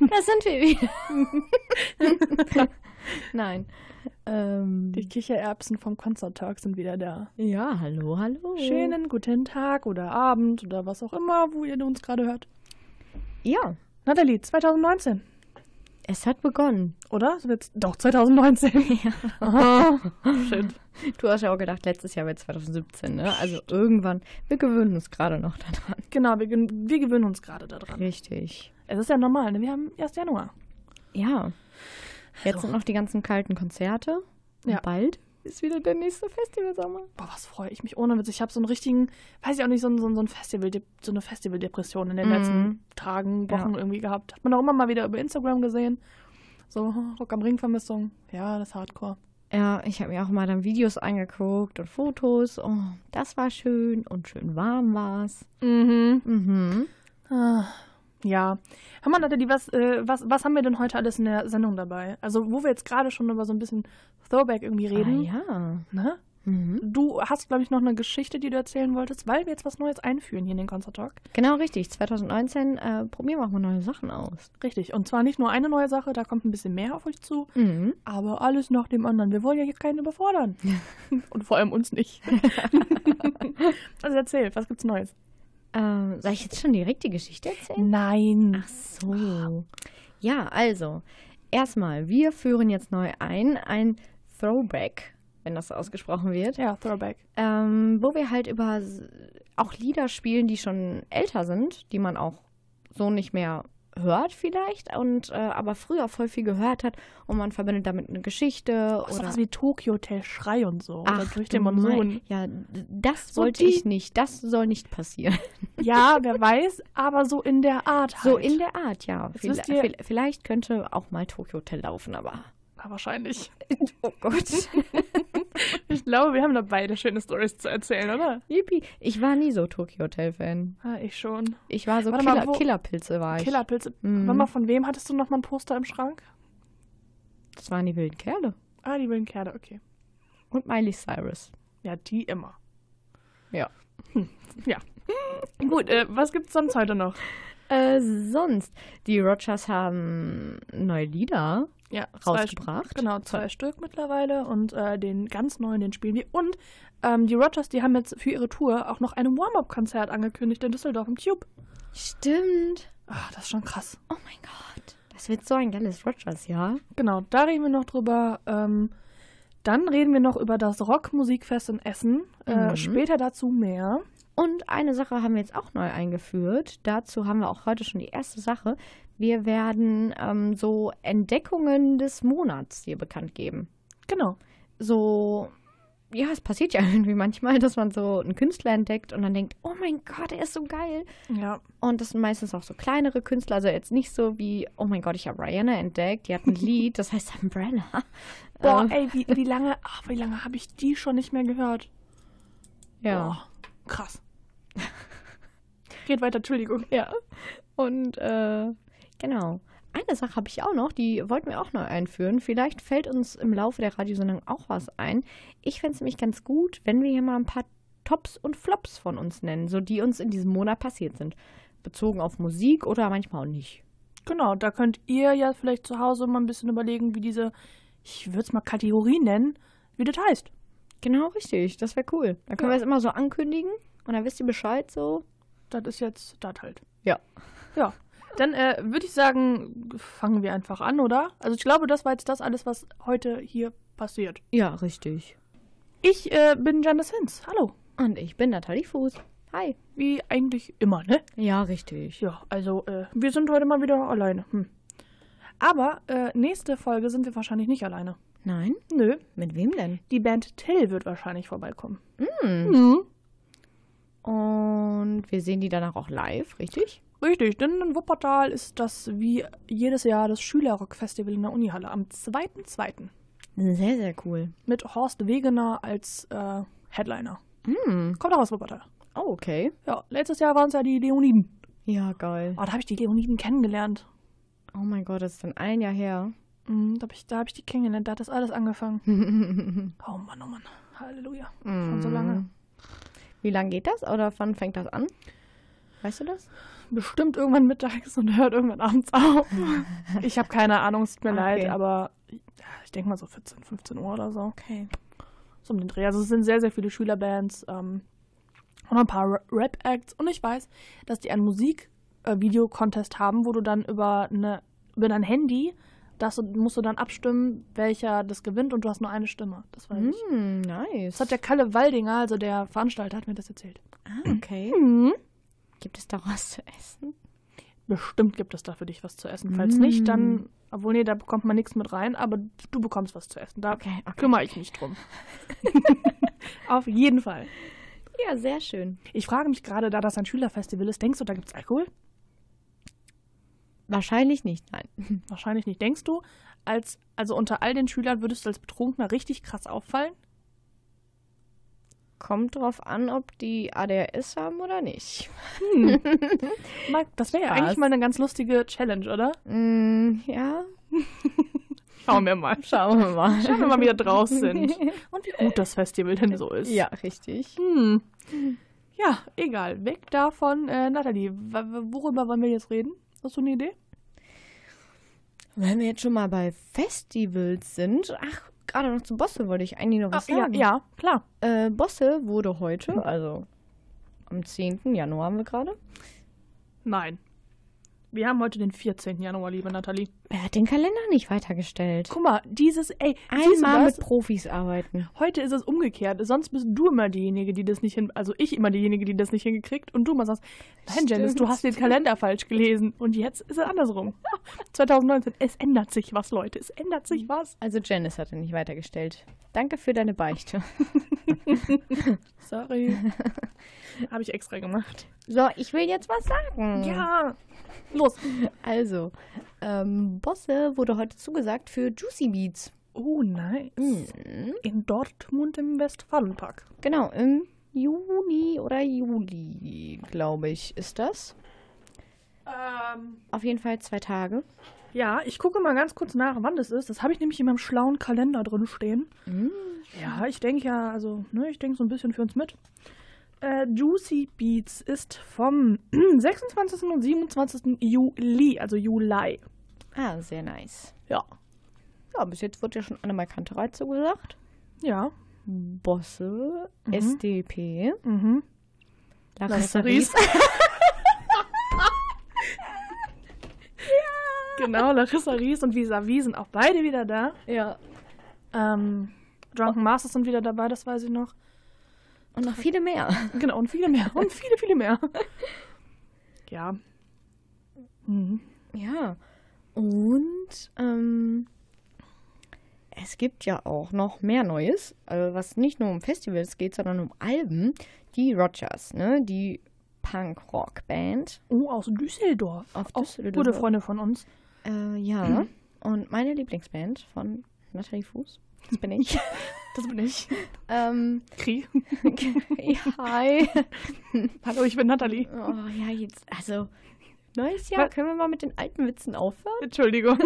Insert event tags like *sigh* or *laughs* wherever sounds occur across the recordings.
*laughs* Da sind wir wieder. *laughs* Nein. Ähm, Die Kichererbsen vom Konzerttag sind wieder da. ja, hallo, hallo. Schönen guten Tag oder Abend oder was auch immer, wo ihr uns gerade hört. Ja, Nathalie, 2019, es hat begonnen. oder? So wird's- Doch, 2019. *laughs* Ja. Aha. Shit. Du hast ja auch gedacht, letztes Jahr wäre 2017, ne? Also irgendwann, wir gewöhnen uns gerade noch daran. Genau, wir, wir gewöhnen uns gerade daran. Richtig. Es ist ja normal, ne? wir haben 1. Januar. Ja. Jetzt sind noch die ganzen kalten Konzerte. Und Ja. bald ist wieder der nächste Festivalsommer. Boah, was freue ich mich ohne Witz. Ich habe so einen richtigen, weiß ich auch nicht, so, so, so ein Festival, so eine Festivaldepression in den Mhm. letzten Tagen, Wochen Ja. irgendwie gehabt. Hat man auch immer mal wieder über Instagram gesehen. So, Rock am Ring Vermissung. Ja, das ist Hardcore. Ja, ich habe mir auch mal dann Videos angeguckt und Fotos. Oh, das war schön und schön warm war's. Mhm. Mhm. Ah, ja. Hör mal, Nathalie, was, äh, was, was haben wir denn heute alles in der Sendung dabei? Also, wo wir jetzt gerade schon über so ein bisschen Throwback irgendwie reden. Ah, ja. ne? Mhm. Du hast, glaube ich, noch eine Geschichte, die du erzählen wolltest, weil wir jetzt was Neues einführen hier in den Concert Talk. Genau richtig. 2019 äh, probieren wir auch mal neue Sachen aus. Richtig. Und zwar nicht nur eine neue Sache, da kommt ein bisschen mehr auf euch zu, Mhm. aber alles nach dem anderen. Wir wollen ja hier keinen überfordern. *laughs* Und vor allem uns nicht. *laughs* also erzähl, was gibt's Neues? Ähm, soll ich jetzt schon direkt die Geschichte erzählen? Nein. Ach so. Ja, also, erstmal, wir führen jetzt neu ein, ein Throwback, wenn das so ausgesprochen wird, Ja, Throwback. ähm, wo wir halt über auch Lieder spielen, die schon älter sind, die man auch so nicht mehr hört vielleicht und äh, aber früher voll viel gehört hat und man verbindet damit eine Geschichte Oh, oder sowas wie Tokyo Hotel Schrei und so. oder durch du den Monsun. Ja, das So wollte die- ich nicht. Das soll nicht passieren. *laughs* Ja, wer weiß, aber so in der Art halt. So in der Art, ja. Vielleicht, ihr- vielleicht könnte auch mal Tokyo Hotel laufen, aber. Ja, wahrscheinlich. *laughs* Oh Gott. *laughs* Ich glaube, wir haben da beide schöne Stories zu erzählen, oder? Yippie. Ich war nie so Tokyo Hotel-Fan. Ja, ich schon. Ich war so Warte mal, Killer, wo- Killerpilze war ich. Killerpilze. Mhm. Warte mal, von wem hattest du noch mal ein Poster im Schrank? Das waren die wilden Kerle. Ah, die wilden Kerle, okay. Und Miley Cyrus. Ja, die immer. Ja. Ja. *laughs* Gut, äh, was gibt's sonst heute noch? Äh, sonst, die Rogers haben neue Lieder Ja, zwei rausgebracht. St- Genau, zwei Stück mittlerweile und äh, den ganz neuen, den spielen wir. Und ähm, die Rogers, die haben jetzt für ihre Tour auch noch ein Warm-Up-Konzert angekündigt in Düsseldorf im Tube. Stimmt. Ah, das ist schon krass. Oh mein Gott. Das wird so ein geiles Rogers, ja? Genau, da reden wir noch drüber. Ähm, dann reden wir noch über das Rockmusikfest in Essen. Äh, Mhm. Später dazu mehr. Und eine Sache haben wir jetzt auch neu eingeführt. Dazu haben wir auch heute schon die erste Sache. Wir werden ähm, so Entdeckungen des Monats dir bekannt geben. Genau. So, ja, es passiert ja *laughs* irgendwie manchmal, dass man so einen Künstler entdeckt und dann denkt, oh mein Gott, er ist so geil. Ja. Und das sind meistens auch so kleinere Künstler, also jetzt nicht so wie, oh mein Gott, ich habe Rihanna entdeckt, die hat ein *laughs* Lied, das heißt Umbrella. Boah, Ähm, ey, wie, wie lange, ach, wie lange habe ich die schon nicht mehr gehört? ja. Boah, krass. *laughs* Geht weiter, Entschuldigung. Ja. Und äh, genau. Eine Sache habe ich auch noch, die wollten wir auch neu einführen. Vielleicht fällt uns im Laufe der Radiosendung auch was ein. Ich fände es nämlich ganz gut, wenn wir hier mal ein paar Tops und Flops von uns nennen, so die uns in diesem Monat passiert sind. Bezogen auf Musik oder manchmal auch nicht. Genau, da könnt ihr ja vielleicht zu Hause mal ein bisschen überlegen, wie diese, ich würde es mal Kategorie nennen, wie das heißt. Genau, richtig. Das wäre cool. Dann können Ja. wir es immer so ankündigen und dann wisst ihr Bescheid so. Das ist jetzt das halt. Ja. Ja. Dann äh, würde ich sagen, fangen wir einfach an, oder? Also ich glaube, das war jetzt das alles, was heute hier passiert. Ja, richtig. Ich äh, bin Janice Hinz. Hallo. Und ich bin Nathalie Fuß. Hi. Wie eigentlich immer, ne? Ja, richtig. Ja, also äh, wir sind heute mal wieder alleine. Hm. Aber äh, nächste Folge sind wir wahrscheinlich nicht alleine. Nein? Nö, Mit wem denn? die Band Till wird wahrscheinlich vorbeikommen. Hm. Mhm. Und wir sehen die danach auch live, richtig? Richtig, denn in Wuppertal ist das wie jedes Jahr das Schülerrock-Festival in der Unihalle am 2.2. Sehr, sehr cool. mit Horst Wegener als äh, Headliner. Hm. Kommt auch aus Wuppertal. Oh, okay. Ja, letztes Jahr waren es ja die Leoniden. Ja, geil. Oh, da habe ich die Leoniden kennengelernt. Oh mein Gott, das ist dann ein Jahr her. Mhm, da habe ich, da hab ich die kennengelernt, da hat das alles angefangen. *laughs* Oh Mann, oh Mann. Halleluja. Schon so lange. Wie lange geht das oder wann fängt das an? Weißt du das? Bestimmt irgendwann mittags und hört irgendwann abends auf. *laughs* ich habe keine Ahnung, es tut mir Okay. leid, aber ich denke mal so 14, 15 Uhr oder so. Okay. So um den Dreh. Also es sind sehr, sehr viele Schülerbands ähm, und ein paar Ra- Rap-Acts. Und ich weiß, dass die einen Musik-Video-Contest haben, wo du dann über, eine, über dein Handy, das musst du dann abstimmen, welcher das gewinnt und du hast nur eine Stimme. Das weiß ich. Hm, nice. Das hat der Kalle Waldinger, also der Veranstalter, hat mir das erzählt. ah, okay. Mhm. Gibt es da was zu essen? Bestimmt gibt es da für dich was zu essen. Falls Mm. nicht, dann, obwohl nee, da bekommt man nichts mit rein, aber du bekommst was zu essen. Da Okay, okay. kümmere ich mich drum. *laughs* Auf jeden Fall. Ja, sehr schön. Ich frage mich gerade, da das ein Schülerfestival ist, denkst du, da gibt es Alkohol? Wahrscheinlich nicht, nein. *laughs* Wahrscheinlich nicht. Denkst du, als, also unter all den Schülern würdest du als Betrunkener richtig krass auffallen? Kommt drauf an, ob die ADHS haben oder nicht. *laughs* Mal- Das wäre ja eigentlich mal eine ganz lustige Challenge, oder? Mm, ja, *laughs* Schauen wir mal. schauen wir mal. Schauen wir mal, wie wir draus sind. Und wie gut das Festival denn so ist. Ja, richtig. Hm. Ja, egal. Weg davon. Äh, Nathalie, worüber wollen wir jetzt reden? Hast du eine Idee? Wenn wir jetzt schon mal bei Festivals sind, ach, gerade noch zu Bosse wollte ich eigentlich noch was Ah, ja, sagen. ja, klar. Äh, Bosse wurde heute, also am 10. Januar haben wir gerade. Nein. Wir haben heute den 14. Januar, liebe Nathalie. Er hat den Kalender nicht weitergestellt. Guck mal, dieses, ey, Einmal mit Profis arbeiten. Heute ist es umgekehrt. Sonst bist du immer diejenige, die das nicht hin, also ich immer diejenige, die das nicht hingekriegt und du mal sagst, nein, Janice, du hast den Kalender falsch gelesen und jetzt ist es andersrum. *laughs* 2019, es ändert sich was, Leute, es ändert sich was. Also Janice hat ihn nicht weitergestellt. Danke für deine Beichte. *laughs* Sorry. *laughs* Habe ich extra gemacht. So, ich will jetzt was sagen. Ja. Los. Also, ähm, Bosse wurde heute zugesagt für Juicy Beats. Oh, nice. Mhm. In Dortmund im Westfalenpark. Genau, im Juni oder Juli, glaube ich, ist das. Ähm, Auf jeden Fall zwei Tage. ja, ich gucke mal ganz kurz nach, wann das ist. Das habe ich nämlich in meinem schlauen Kalender drin stehen. Mhm. Ja, ich denke ja, also, ne, ich denke so ein bisschen für uns mit. Äh, Juicy Beats ist vom *clears throat* 26. und 27. Juli, also Juli. Ah, sehr nice. Ja. Ja, bis jetzt wurde ja schon Annemai Kanterei zugesagt. Ja. Bosse, Mhm. SDP, Mhm. Larissa Ries. Ries. *laughs* Genau, Larissa Ries und Vis-a-vis sind auch beide wieder da. Ja. Ähm, Drunken Masters sind wieder dabei, das weiß ich noch. Und noch viele mehr. *laughs* Genau, und viele mehr. Und viele, viele mehr. *laughs* Ja. Mhm. Ja. Und ähm, es gibt ja auch noch mehr Neues, äh, was nicht nur um Festivals geht, sondern um Alben. Die Rogers, ne? Die Punk-Rock-Band. Oh, aus Düsseldorf. Auf Düsseldorf. Gute Freunde von uns. Äh, ja. Und meine Lieblingsband von Nathalie Fuß. Das bin ich. *laughs* Das bin ich. ähm, Kri. *laughs* hi. *laughs* Hallo, ich bin Nathalie. Oh, ja, jetzt, also, neues Jahr. Was? Können wir mal mit den alten Witzen aufhören? Entschuldigung.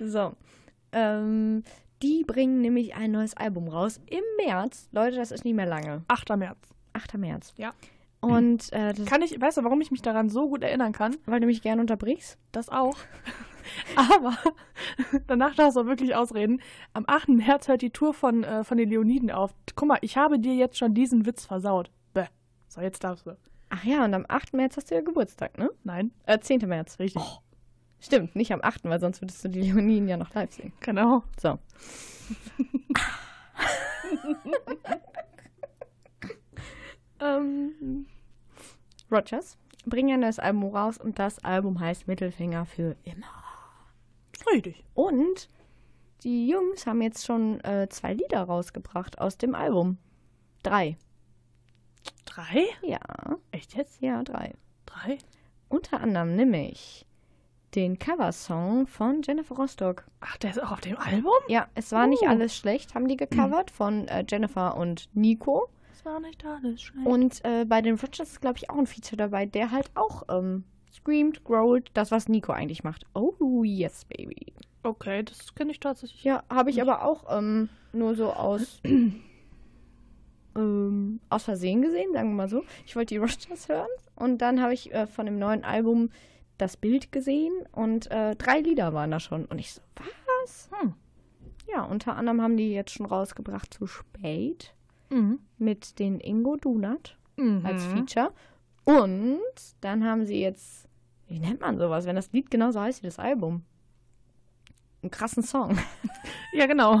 So. Ähm, die bringen nämlich ein neues Album raus im März. Leute, das ist nicht mehr lange. 8. März. 8. März. Ja. Und äh, das, Kann ich, weißt du, warum ich mich daran so gut erinnern kann? weil du mich gerne unterbrichst. Das auch. *laughs* Aber danach darfst du auch wirklich ausreden. Am 8. März hört die Tour von, äh, von den Leoniden auf. Guck mal, ich habe dir jetzt schon diesen Witz versaut. Bäh. So, jetzt darfst du. Ach ja, und am 8. März hast du ja Geburtstag, ne? Nein, Äh, 10. März. richtig. Stimmt, nicht am 8., weil sonst würdest du die Leoniden ja noch live sehen. Genau. So. *laughs* ähm, Rogers bringen ein neues Album raus und das Album heißt Mittelfinger für immer. Richtig. Und die Jungs haben jetzt schon äh, zwei Lieder rausgebracht aus dem Album. Drei. Drei? Ja, Echt jetzt? ja, drei. Drei? Unter anderem nämlich den Coversong von Jennifer Rostock. Ach, der ist auch auf dem Album? Ja, es war nicht Oh. alles schlecht, haben die gecovert von äh, Jennifer und Nico. Das war nicht alles schlecht. Und äh, bei den Rogers ist, glaube ich, auch ein Feature dabei, der halt auch ähm, screamt, growlt, das, was Nico eigentlich macht. Oh, yes, baby. okay, das kenne ich tatsächlich. Ja, habe ich aber auch ähm, nur so aus *clears throat* ähm, aus Versehen gesehen, sagen wir mal so. Ich wollte die Rogers hören und dann habe ich äh, von dem neuen Album das Bild gesehen und äh, drei Lieder waren da schon. Und ich so, was? Hm. Ja, unter anderem haben die jetzt schon rausgebracht zu spät Mhm. mit den Ingo Dunat Mhm. als Feature. Und dann haben sie jetzt, wie nennt man sowas, wenn das Lied genauso heißt wie das Album? Einen krassen Song. Ja, genau.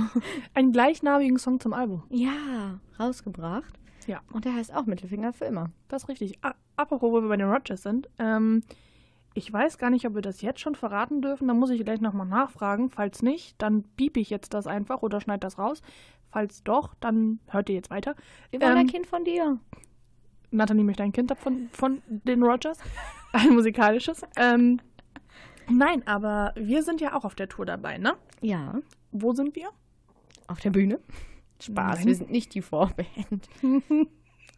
Einen gleichnamigen Song zum Album. Ja, rausgebracht. Ja. Und der heißt auch Mittelfinger für immer. Das ist richtig. A apropos, wo wir bei den Rogers sind. Ähm, ich weiß gar nicht, ob wir das jetzt schon verraten dürfen. Da muss ich gleich nochmal nachfragen. Falls nicht, dann piep ich jetzt das einfach oder schneid das raus. Falls doch, dann hört ihr jetzt weiter. Wir wollen Ähm, ein Kind von dir. Nathalie möchte ein Kind von, von den Rogers. Ein musikalisches. Ähm, nein, aber wir sind ja auch auf der Tour dabei, ne? Ja, Wo sind wir? auf der Bühne. Spaß, Nein. wir sind nicht die Vorband. *laughs*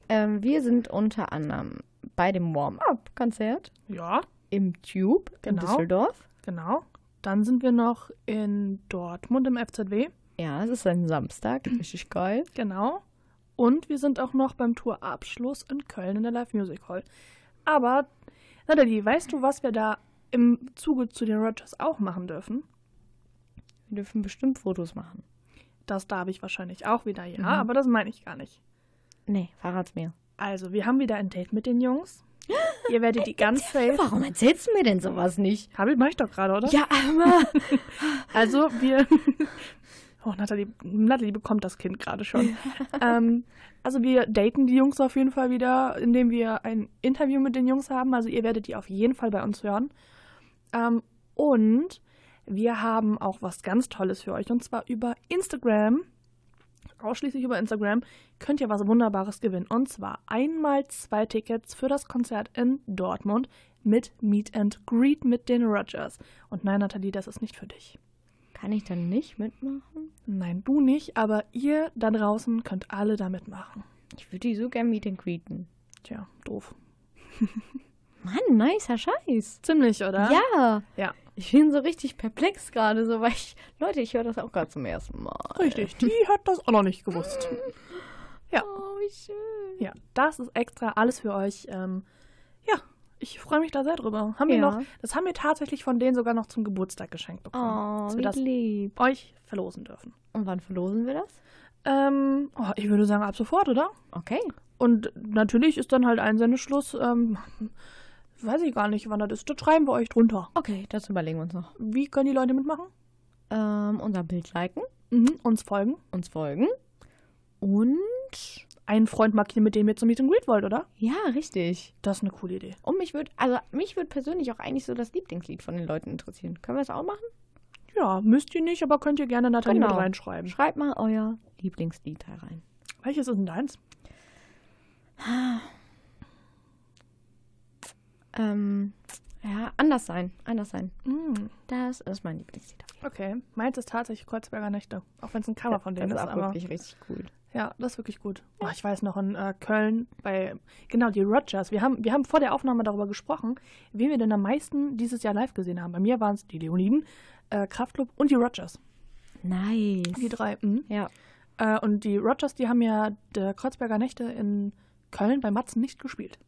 ähm, wir sind unter anderem bei dem Warm-Up-Konzert Ja, im Tube in Genau. Düsseldorf. genau. Dann sind wir noch in Dortmund im FZW. Ja, es ist ein Samstag, *clears throat* richtig geil. Genau. Und wir sind auch noch beim Tourabschluss in Köln in der Live Music Hall. Aber, Nathalie, weißt du, was wir da im Zuge zu den Rogers auch machen dürfen? Wir dürfen bestimmt Fotos machen. Das darf ich wahrscheinlich auch wieder, ja, Mhm. aber das meine ich gar nicht. Nee, verrat's mir. Also, wir haben wieder ein Date mit den Jungs. Ihr werdet die *laughs* ganz safe. Warum erzählst du mir denn sowas nicht? Hab ich, mach ich doch gerade, oder? Ja, aber. *laughs* Also, wir. *laughs* Oh, Nathalie, Nathalie bekommt das Kind gerade schon. *laughs* ähm, also, wir daten die Jungs auf jeden Fall wieder, indem wir ein Interview mit den Jungs haben. Also, ihr werdet die auf jeden Fall bei uns hören. Ähm, und wir haben auch was ganz Tolles für euch. Und zwar über Instagram. Ausschließlich über Instagram könnt ihr was Wunderbares gewinnen. Und zwar einmal zwei Tickets für das Konzert in Dortmund mit Meet and Greet mit den Rogers. Und nein, Nathalie, das ist nicht für dich. Kann ich dann nicht mitmachen? Nein, du nicht, aber ihr da draußen könnt alle da mitmachen. Ich würde die so gern meet and greeten. Tja, doof. *laughs* Mann, nicer Scheiß. Ziemlich, oder? Ja. Ja, Ich bin so richtig perplex gerade, so weil ich. Leute, ich höre das auch gerade zum ersten Mal. richtig. Die hat das auch noch nicht gewusst. *laughs* Ja. Oh, wie schön. Ja, das ist extra alles für euch. Ähm, ich freue mich da sehr drüber. Haben wir Ja. noch, das haben wir tatsächlich von denen sogar noch zum Geburtstag geschenkt bekommen. Oh, dass wir das lieb. euch verlosen dürfen. Und wann verlosen wir das? Ähm, oh, ich würde sagen, ab sofort, oder? Okay. Und natürlich ist dann halt Einsendeschluss. Ähm, weiß ich gar nicht, wann das ist. Das schreiben wir euch drunter. Okay, das überlegen wir uns noch. Wie können die Leute mitmachen? Ähm, unser Bild liken, Mhm, uns folgen. uns folgen. Und. Einen Freund markieren, mit dem ihr zum Meet and Greet wollt, oder? Ja, richtig. Das ist eine coole Idee. Und mich würde, also mich würde persönlich auch eigentlich so das Lieblingslied von den Leuten interessieren. Können wir das auch machen? Ja, müsst ihr nicht, aber könnt ihr gerne Nathalie Genau. mit reinschreiben. Schreibt mal euer Lieblingslied da rein. Welches ist denn deins? Ähm, ja, anders sein. Anders sein. Mm, Das ist mein Lieblingslied. okay. Meins ist tatsächlich Kreuzberger Nächte. Auch wenn es ein Cover von denen das ist. ist auch aber wirklich richtig cool. Ja, das ist wirklich gut. Oh, ich weiß noch in äh, Köln bei, genau, die Rogers. Wir haben, wir haben vor der Aufnahme darüber gesprochen, wen wir denn am meisten dieses Jahr live gesehen haben. Bei mir waren es die Leoniden, äh, Kraftklub und die Rogers. Nice. Die drei. Mhm. Ja. Äh, und die Rogers, die haben ja der Kreuzberger Nächte in Köln bei Matzen nicht gespielt.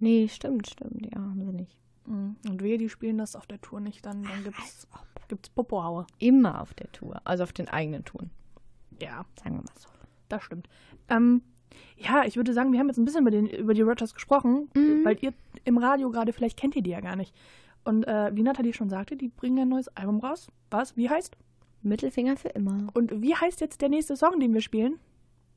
Nee, stimmt, stimmt. Ja, haben sie nicht. Mhm. Und wehe, die spielen das auf der Tour nicht, dann, dann gibt's, gibt's Popohaue. Immer auf der Tour. Also auf den eigenen Touren. Ja, Sagen wir mal so. Das stimmt. Ähm, ja, ich würde sagen, wir haben jetzt ein bisschen über, den, über die Rogers gesprochen, Mhm. weil ihr im Radio gerade, vielleicht kennt ihr die ja gar nicht. Und äh, wie Nathalie schon sagte, die bringen ein neues Album raus. Was? Wie heißt? Mittelfinger für immer. Und wie heißt jetzt der nächste Song, den wir spielen?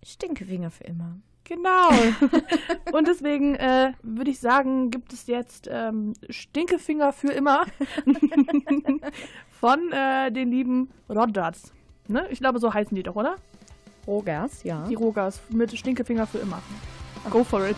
Stinkefinger für immer. Genau. *laughs* Und deswegen äh, würde ich sagen, gibt es jetzt ähm, Stinkefinger für immer *laughs* von äh, den lieben Rodrats. Ne? Ich glaube, so heißen die doch, oder? Rogers, ja. Die Rogas mit Stinkefinger für immer. Go for it.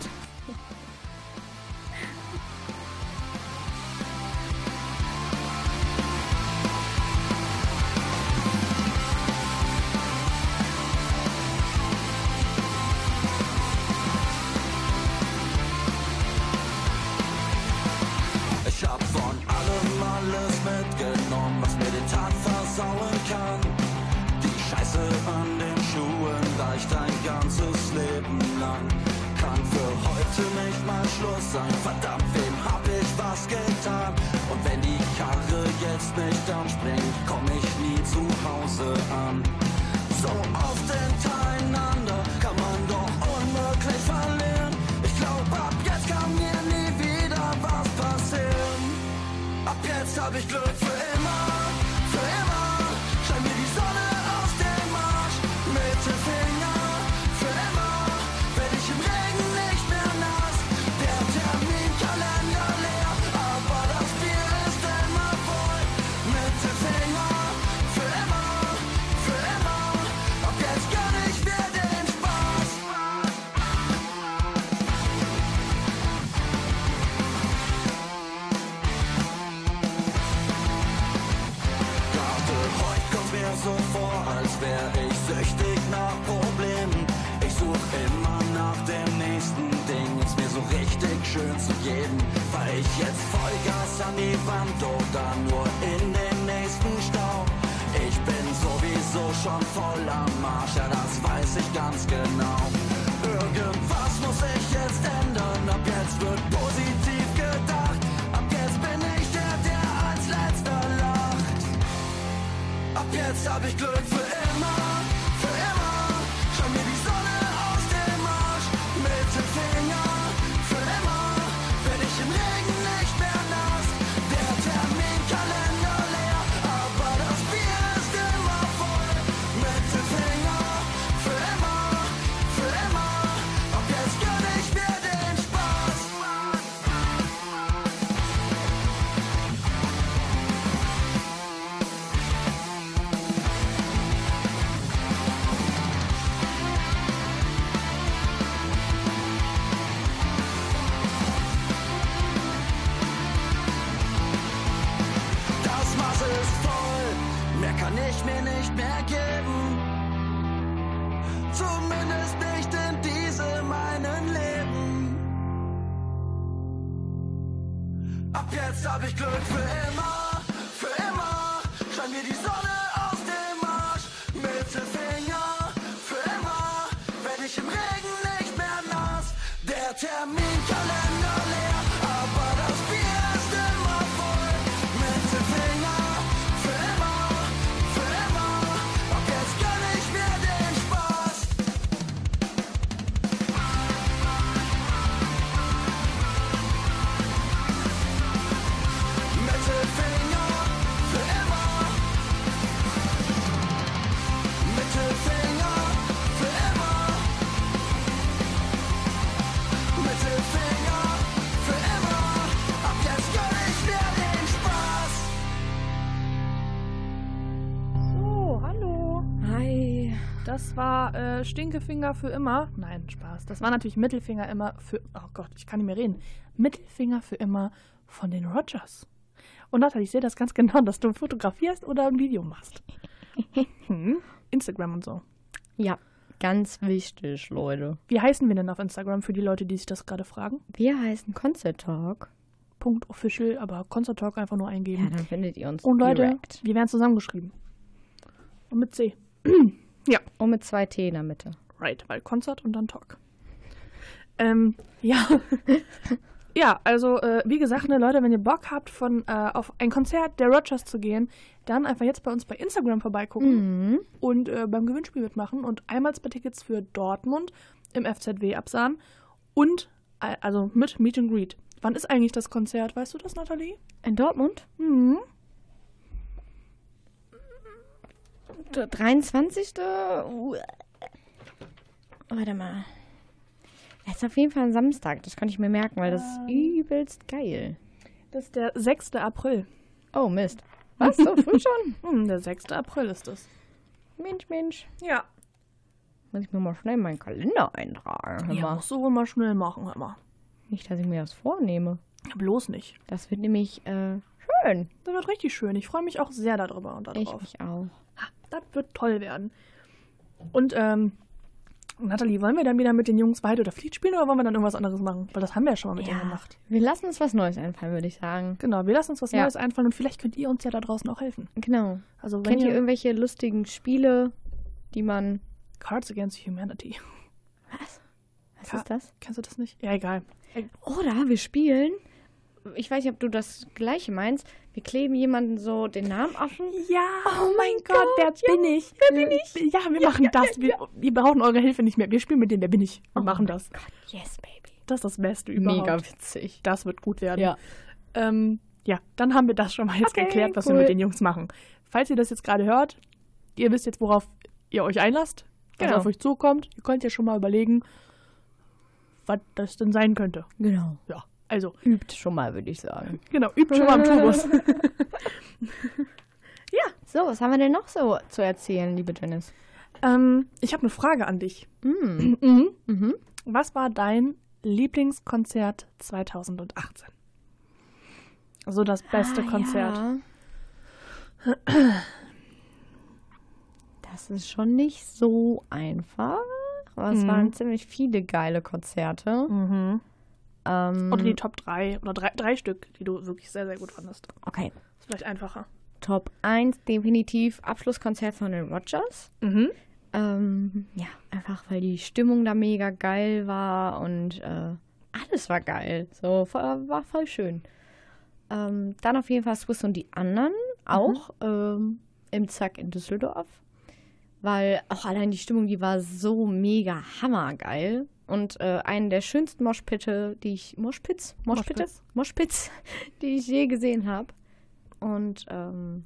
Schön zu geben. Fahr ich jetzt Vollgas an die Wand oder nur in den nächsten Stau? Ich bin sowieso schon voll am Arsch, ja das weiß ich ganz genau. Irgendwas muss ich jetzt ändern, ab jetzt wird positiv gedacht. Ab jetzt bin ich der, der als letzter lacht. Ab jetzt hab ich Glück war äh, Stinkefinger für immer. Nein, Spaß. Das war natürlich Mittelfinger immer für. Oh Gott, ich kann nicht mehr reden. Mittelfinger für immer von den Rogers. Und Nathalie, ich sehe das ganz genau, dass du fotografierst oder ein Video machst. *laughs* Hm. Instagram und so. Ja, ganz wichtig, Leute. Wie heißen wir denn auf Instagram für die Leute, die sich das gerade fragen? Wir heißen Concert Talk. Punkt official, aber Concert Talk einfach nur Ja, eingeben. *laughs* dann findet ihr uns und Leute, direkt. wir werden zusammengeschrieben. Und mit C. *clears throat* Und mit zwei T in der Mitte. Right, weil Concert und dann Talk. Ähm, ja. *laughs* ja, also äh, wie gesagt, ne, Leute, wenn ihr Bock habt, von, äh, auf ein Konzert der Rogers zu gehen, dann einfach jetzt bei uns bei Instagram vorbeigucken Mhm. und äh, beim Gewinnspiel mitmachen und einmal zwei Tickets für Dortmund im FZW absahen und äh, also mit Meet and Greet. Wann ist eigentlich das Konzert? Weißt du das, Nathalie? In Dortmund? Mhm. Der 23. Uh. Warte mal. Das ist auf jeden Fall ein Samstag. Das kann ich mir merken, weil das ist übelst geil. Das ist der 6. April. Oh, Mist. Was? So früh *laughs* schon? Hm, der 6. April ist es. Mensch, Mensch. Ja. Muss ich mir mal schnell meinen Kalender eintragen. Hör Ja, mal. musst du wohl mal schnell machen, hör mal. Nicht, dass ich mir das vornehme. Bloß nicht. Das wird nämlich äh, schön. Das wird richtig schön. Ich freue mich auch sehr darüber und Ich darauf. mich auch. Das wird toll werden. Und, ähm, Nathalie, wollen wir dann wieder mit den Jungs Weit oder Fleet spielen oder wollen wir dann irgendwas anderes machen? Weil das haben wir ja schon mal mit denen gemacht. Wir lassen uns was Neues einfallen, würde ich sagen. Genau, wir lassen uns was Ja. Neues einfallen und vielleicht könnt ihr uns ja da draußen auch helfen. Genau. Also wenn Kennt ihr ihr irgendwelche lustigen Spiele, die man. Cards Against Humanity. Was? Was Ka- ist das? Kennst du das nicht? Ja, egal. Oder wir spielen. Ich weiß nicht, ob du das gleiche meinst. Wir kleben jemanden so den Namen auf. Ja, Oh mein Gott, wer bin ich? Wer bin ich? Ja, wir machen das. Wir, wir brauchen eure Hilfe nicht mehr. Wir spielen mit dem, wer bin ich? Wir Oh machen das. Gott, yes, baby. Das ist das Beste überhaupt. Mega witzig. Das wird gut werden. Ja. Ähm, ja, dann haben wir das schon mal jetzt Okay, geklärt, was cool. wir mit den Jungs machen. Falls ihr das jetzt gerade hört, ihr wisst jetzt, worauf ihr euch einlasst, was Genau. auf euch zukommt. Ihr könnt ja schon mal überlegen, was das denn sein könnte. Genau. Ja, also, Übt schon mal, würde ich sagen. *laughs* genau, übt schon mal am Tubus. *laughs* *laughs* So, was haben wir denn noch so zu erzählen, liebe Janice? ähm, ich habe eine Frage an dich. Mm. *clears throat* Mhm. Mhm. Was war dein Lieblingskonzert 2018? Also das beste Ah, Konzert. Ja. *clears throat* Das ist schon nicht so einfach. Aber es Mhm. waren ziemlich viele geile Konzerte. Mhm. Ähm, Oder die Top 3 oder drei, drei Stück, die du wirklich sehr, sehr gut fandest. okay. Ist vielleicht einfacher. Top 1 definitiv Abschlusskonzert von den Rogers. Mhm. Ähm, ja, einfach weil die Stimmung da mega geil war und äh, alles war geil. So voll, war voll schön. Ähm, dann auf jeden Fall Swiss und die anderen auch ähm, im Zack in Düsseldorf. Weil auch allein die Stimmung, die war so mega hammergeil. Und äh, einen der schönsten Moshpitte, die ich. Moshpits? Moshpitte? Moshpits. Moshpits, *laughs* die ich je gesehen habe. Und ähm,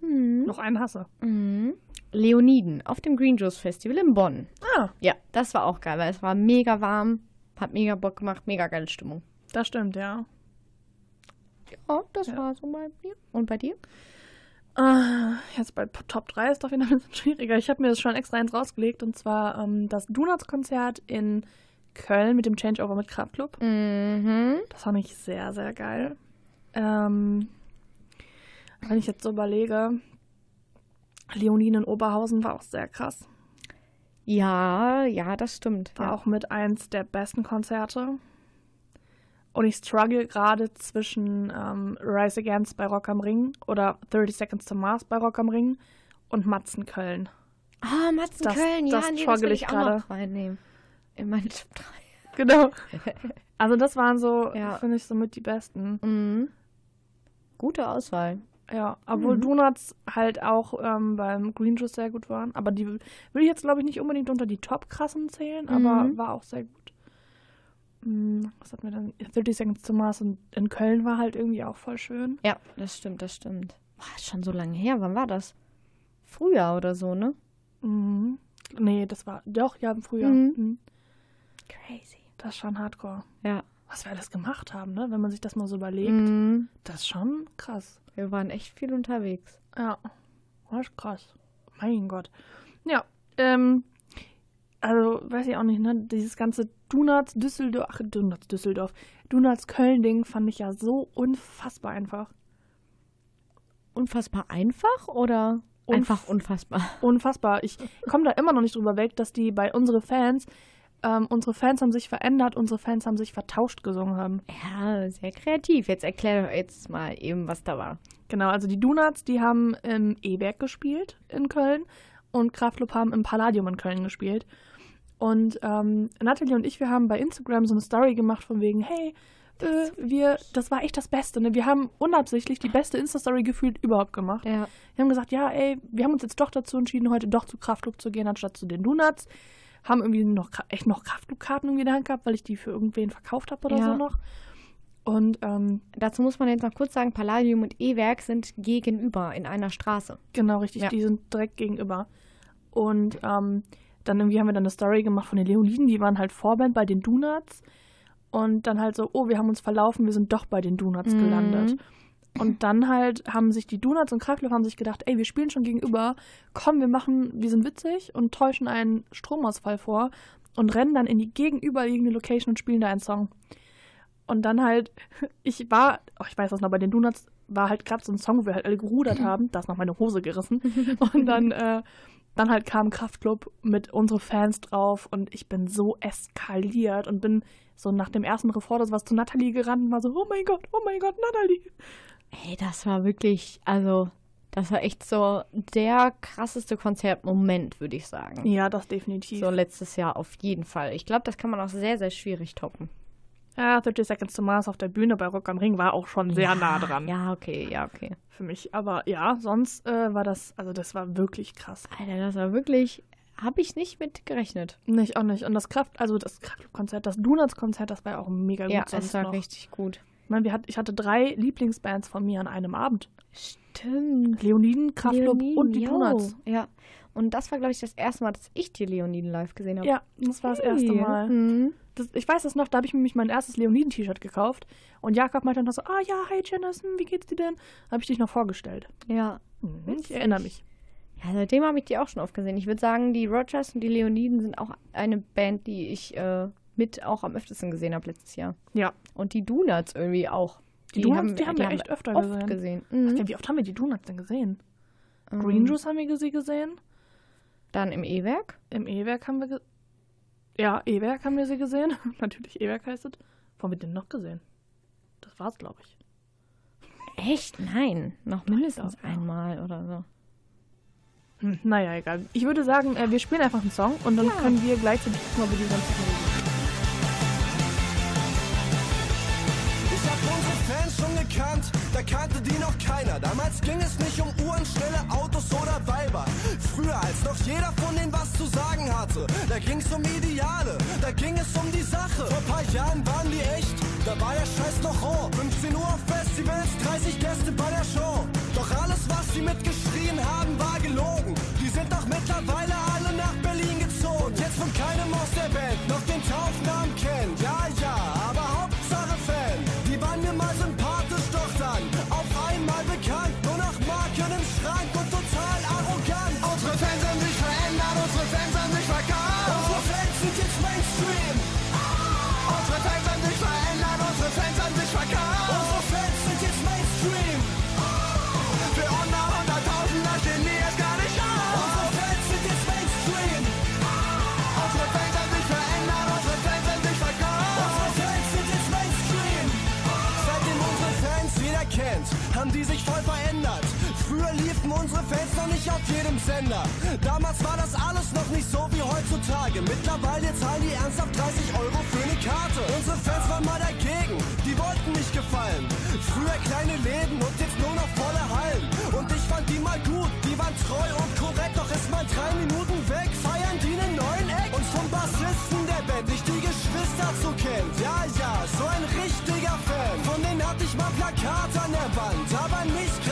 hm. Noch einen hasse. Mhm. Leoniden auf dem Green Juice Festival in Bonn. Ah, Ja, das war auch geil, weil es war mega warm, hat mega Bock gemacht, mega geile Stimmung. das stimmt, ja. Ja, das Ja. war so bei mir. Und bei dir? Ah, jetzt bei Top 3 ist doch wieder ein bisschen schwieriger. Ich habe mir das schon extra eins rausgelegt und zwar ähm, das Donuts-Konzert in Köln mit dem Changeover mit Kraftklub. Mhm. Das fand ich sehr, sehr geil. Ähm, wenn ich jetzt so überlege, Leonin in Oberhausen war auch sehr krass. Ja, ja, das stimmt. War ja. auch mit eins der besten Konzerte. Und ich struggle gerade zwischen ähm, Rise Against bei Rock am Ring oder 30 Seconds to Mars bei Rock am Ring und Matzen Köln. Ah, Matzen Das- Köln, ja, das nee, das struggle will ich ich auch noch reinnehmen. In meine Top 3. *laughs* Genau. *laughs* Also das waren so, Ja. finde ich, somit die besten. Mhm. Gute Auswahl. Ja, obwohl Mhm. Donuts halt auch ähm, beim Green Juice sehr gut waren. Aber die würde ich jetzt, glaube ich, nicht unbedingt unter die top krassen zählen, aber Mhm. war auch sehr gut. Hm, Was hatten wir dann? 30 Seconds to Mars in, in Köln war halt irgendwie auch voll schön. Ja, das stimmt, das stimmt. Boah, ist schon so lange her. Wann war das? Frühjahr oder so, ne? Mhm. Nee, das war doch, ja, im Frühjahr. Mhm. Mhm. Crazy. Das ist schon hardcore. Ja. Was wir alles gemacht haben, ne? Wenn man sich das mal so überlegt. Mhm. Das ist schon krass. Wir waren echt viel unterwegs. Ja, das ist krass. Mein Gott. Ja, ähm, also weiß ich auch nicht, ne? Dieses ganze Donuts Düsseldorf, ach, Donuts Düsseldorf, Donuts Köln-Ding fand ich ja so unfassbar einfach. Unfassbar einfach oder Unf- einfach unfassbar? Unfassbar. Ich komme da immer noch nicht drüber weg, dass die bei unsere Fans, ähm, unsere Fans haben sich verändert, unsere Fans haben sich vertauscht gesungen haben. Ja, sehr kreativ. Jetzt erklär doch jetzt mal eben, was da war. Genau, also die Donuts, die haben im E-Berg gespielt in Köln und Kraftklub haben im Palladium in Köln gespielt. Und ähm, Natalie und ich, wir haben bei Instagram so eine Story gemacht von wegen, hey, äh, wir, das war echt das Beste. Ne? Wir haben unabsichtlich die beste Insta-Story gefühlt überhaupt gemacht. Ja. Wir haben gesagt, ja, ey, wir haben uns jetzt doch dazu entschieden, heute doch zu Kraftklub zu gehen, anstatt zu den Donuts. Haben irgendwie noch echt noch Kraftklub-Karten irgendwie in der Hand gehabt, weil ich die für irgendwen verkauft habe oder Ja. so noch. Und ähm, Dazu muss man jetzt noch kurz sagen, Palladium und E-Werk sind gegenüber in einer Straße. Genau, richtig. Ja. Die sind direkt gegenüber. Und ähm, dann irgendwie haben wir dann eine Story gemacht von den Leoniden, die waren halt Vorband bei den Donuts. Und dann halt so, oh, wir haben uns verlaufen, wir sind doch bei den Donuts Mhm. gelandet. Und dann halt haben sich die Donuts und Kraftklub haben sich gedacht, ey, wir spielen schon gegenüber, komm, wir machen, wir sind witzig und täuschen einen Stromausfall vor und rennen dann in die gegenüberliegende Location und spielen da einen Song. Und dann halt, *laughs* ich war, oh, ich weiß das noch, bei den Donuts war halt gerade so ein Song, wo wir halt alle gerudert *laughs* haben, da ist noch meine Hose gerissen. *laughs* Und dann, äh, dann halt kam Kraftklub mit unsere Fans drauf und ich bin so eskaliert und bin so nach dem ersten Refrain das was zu Natalie gerannt und war so, oh mein Gott, oh mein Gott, Natalie. Ey, das war wirklich, also, Das war echt so der krasseste Konzertmoment, würde ich sagen. Ja, das definitiv. So letztes Jahr auf jeden Fall. Ich glaube, das kann man auch sehr, sehr schwierig toppen. Ja, 30 Seconds to Mars auf der Bühne bei Rock am Ring war auch schon sehr nah dran Ja, okay, ja, okay. für mich. Aber ja, sonst äh, war das, also das war wirklich krass. Alter, das war wirklich, habe ich nicht mit gerechnet. Nicht, auch nicht. Und das Kraft, also das Kraftklub-Konzert, das Donuts-Konzert, das war ja auch mega gut Ja, es war noch. richtig gut. Ich meine, wir hat, ich hatte drei Lieblingsbands von mir an einem Abend. Stimmt. Leoniden, Kraftklub und die. Donuts. Ja. Und das war, glaube ich, das erste Mal, dass ich die Leoniden live gesehen habe. Ja, das war das erste. Mal. Mhm. Das, ich weiß das noch, da habe ich mir nämlich mein erstes Leoniden-T-Shirt gekauft. Und Jakob meinte dann noch so, ah ja, hi Janice, wie geht's dir denn? Habe ich dich noch vorgestellt. Ja. Mhm, ich erinnere mich. Ja, seitdem habe ich die auch schon oft gesehen. Ich würde sagen, die Rogers und die Leoniden sind auch eine Band, die ich äh, mit auch am öftesten gesehen habe letztes Jahr. Ja. Und die Donuts irgendwie auch. Die Donuts, die haben wir echt öfter gesehen. gesehen. Ach, Mhm. ja, wie oft haben wir die Donuts denn gesehen? Ähm, Green Juice haben wir sie gesehen. Dann im E-Werk. Im E-Werk haben wir Ja, E-Werk haben wir sie gesehen. *laughs* Natürlich E-Werk heißt es. Wo haben wir den noch gesehen? Das war's, glaube ich. Echt? Nein. Noch mindestens glaub, ja. einmal oder so. Hm, naja, egal. Ich würde sagen, äh, wir spielen einfach einen Song und dann Ja. können wir gleichzeitig ob wir die ganze Gekannt, da kannte die noch keiner. Damals ging es nicht um Uhren, schnelle Autos oder Weiber. Früher, als noch jeder von denen was zu sagen hatte, da ging's um Ideale, da ging es um die Sache. Vor paar Jahren waren die echt, da war der Scheiß noch roh. 15 Uhr auf Festivals, 30 Gäste bei der Show. Doch alles, was sie mitgeschrien haben, war gelogen. Die sind doch mittlerweile die sich voll verändert. Früher liefen unsere Fans noch nicht auf jedem Sender. Damals war das alles noch nicht so wie heutzutage. Mittlerweile zahlen die ernsthaft 30 Euro für eine Karte. Unsere Fans waren mal dagegen, die wollten nicht gefallen. Früher kleine Läden und jetzt nur noch volle Hallen. Und ich fand die mal gut, die waren treu und korrekt. Doch ist mal drei Minuten weg, feiern die einen neuen Eck. Und vom Bassisten der Band nicht die Geschwister zu kennt. Ja, ja, so ein richtiger Fan. Von denen hatte ich mal Plakat an der Wand. Aber nicht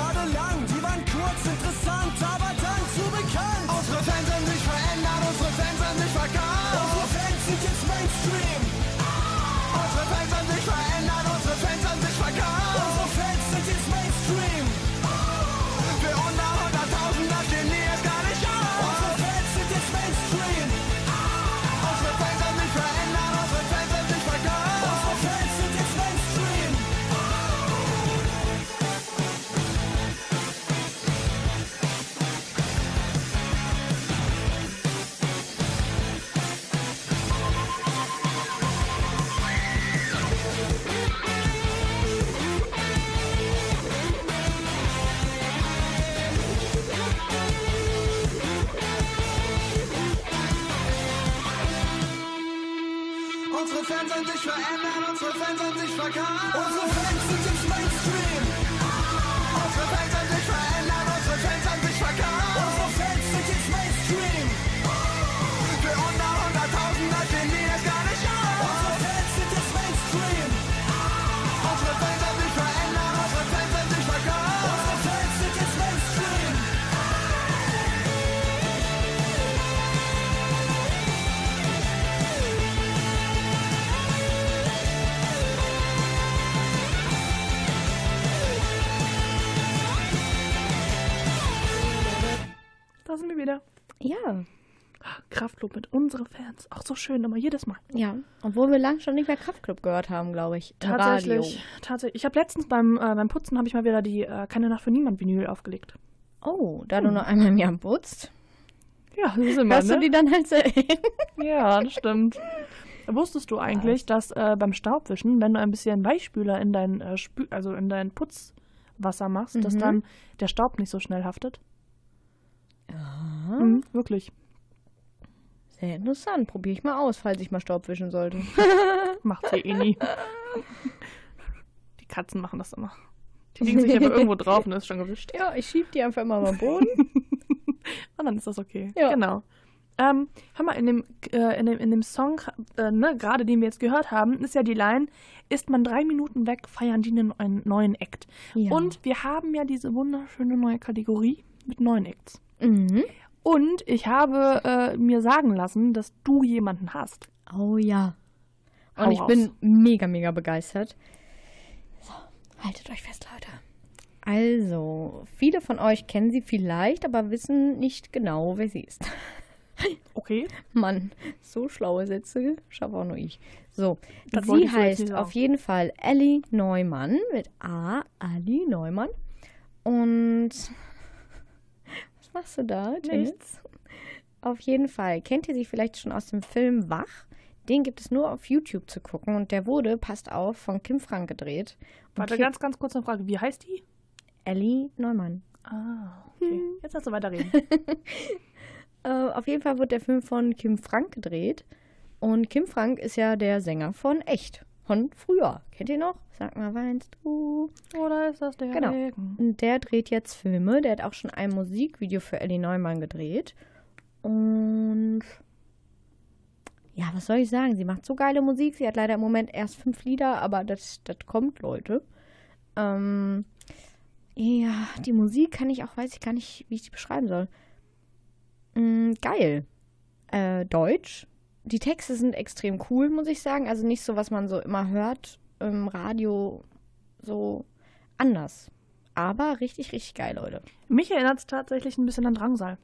Auch so schön, immer jedes Mal. Ja. Obwohl wir lang schon nicht mehr Kraftclub gehört haben, glaube ich. Tatsächlich. Radio. Tatsächlich. Ich habe letztens beim, äh, beim Putzen habe ich mal wieder die äh, Keine Nacht für niemand Vinyl aufgelegt. Oh, da du nur einmal im Jahr putzt, Ja, das ist immer, hörst du ne? die dann halt selten. *laughs* Ja, das stimmt. Wusstest du eigentlich, dass äh, beim Staubwischen, wenn du ein bisschen Weichspüler in dein äh, Spü also in dein Putzbecken Wasser machst, dass Mhm. dann der Staub nicht so schnell haftet. Ja, Mhm, wirklich. Sehr interessant. Probiere ich mal aus, falls ich mal Staub wischen sollte. *laughs* Macht ihr eh nie. Die Katzen machen das immer. Die liegen sich einfach irgendwo drauf und ist schon gewischt. Ja, ich schieb die einfach immer mal am Boden. *laughs* Und dann ist das okay. Ja. Genau. Ähm, hör mal, in dem, äh, in dem, in dem Song, äh, ne, gerade den wir jetzt gehört haben, ist ja die Line, ist man drei Minuten weg, feiern die einen neuen, neuen Act. Ja. Und wir haben ja diese wunderschöne neue Kategorie mit neuen Acts. Mhm. Und ich habe äh, mir sagen lassen, dass du jemanden hast. Oh ja. Und Hau ich raus. bin mega, mega begeistert. So, haltet euch fest, Leute. Also, viele von euch kennen sie vielleicht, aber wissen nicht genau, wer sie ist. *laughs* Okay. Mann, so schlaue Sätze schaffe auch nur ich. So, Das sie ich heißt auf jeden Fall Ellie Neumann mit A, Ali Neumann. Und was machst du da? Nichts. Auf jeden Fall. Kennt ihr sie vielleicht schon aus dem Film Wach? Den gibt es nur auf YouTube zu gucken und der wurde, passt auf, von Kim Frank gedreht. Und Warte, Kim- ganz, ganz kurz eine Frage. Wie heißt die? Ellie Neumann. Ah, okay. Jetzt kannst du weiterreden. *laughs* Äh, auf jeden Fall wird der Film von Kim Frank gedreht. Und Kim Frank ist ja der Sänger von Echt. Von früher. Kennt ihr noch? Sag mal, weinst du? Oder ist das der Genau. Regen? Und der dreht jetzt Filme. Der hat auch schon ein Musikvideo für Ellie Neumann gedreht. Und ja, was soll ich sagen? Sie macht so geile Musik. Sie hat leider im Moment erst fünf Lieder, aber das, das kommt, Leute. Ähm, ja, die Musik kann ich auch, weiß ich gar nicht, wie ich die beschreiben soll. Mm, geil. Äh, Deutsch. Die Texte sind extrem cool, muss ich sagen. Also nicht so, was man so immer hört im Radio, so anders. Aber richtig, richtig geil, Leute. Mich erinnert es tatsächlich ein bisschen an Drangsal.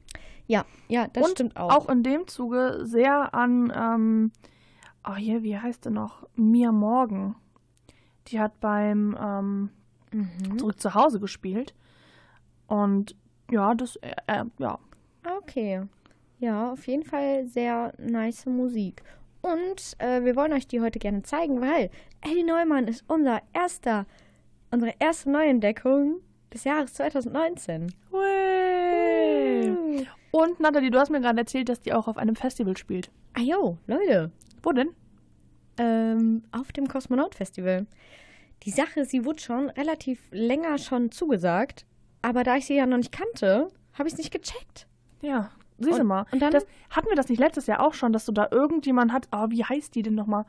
Ja, ja, das Und stimmt auch. Auch in dem Zuge sehr an, ähm, oh hier, wie heißt sie noch? Mia Morgan. Die hat beim ähm, Mhm. Zurück zu Hause gespielt. Und ja, das, äh, äh, ja. Okay. Ja, auf jeden Fall sehr nice Musik. Und äh, wir wollen euch die heute gerne zeigen, weil Ellie Neumann ist unser erster, unsere erste Neuentdeckung des Jahres 2019. Hui. Und Nathalie, du hast mir gerade erzählt, dass die auch auf einem Festival spielt. Ah jo, Leute. Wo denn? Ähm, auf dem Kosmonaut-Festival. Die Sache, sie wurde schon relativ länger schon zugesagt, aber da ich sie ja noch nicht kannte, habe ich es nicht gecheckt. Ja, siehst du mal. und dann- das, hatten wir das nicht letztes Jahr auch schon, dass du da irgendjemand hat, oh, wie heißt die denn nochmal?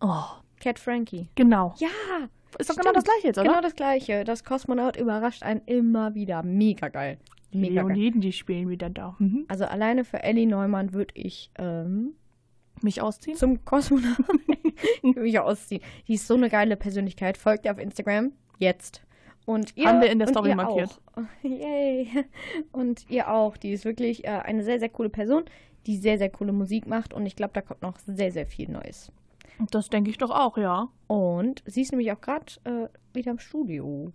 Oh, Cat Frankie. genau. Ja, Ist doch stimmt. genau das gleiche jetzt, oder? Genau das gleiche. Das Kosmonaut überrascht einen immer wieder. Mega geil. Mega geil. Leoniden, die spielen wieder da. Mhm. Also alleine für Ellie Neumann würde ich ähm, Mich ausziehen? zum Kosmonaut *laughs* würde ich ausziehen. Die ist so eine geile Persönlichkeit. Folgt ihr auf Instagram? Jetzt. Und ihr, Haben wir in der Story ihr markiert. Auch. *laughs* Yay. Und ihr auch. Die ist wirklich äh, eine sehr, sehr coole Person, die sehr, sehr coole Musik macht. Und ich glaube, da kommt noch sehr, sehr viel Neues. Das denke ich doch auch, ja. Und sie ist nämlich auch gerade äh, wieder im Studio.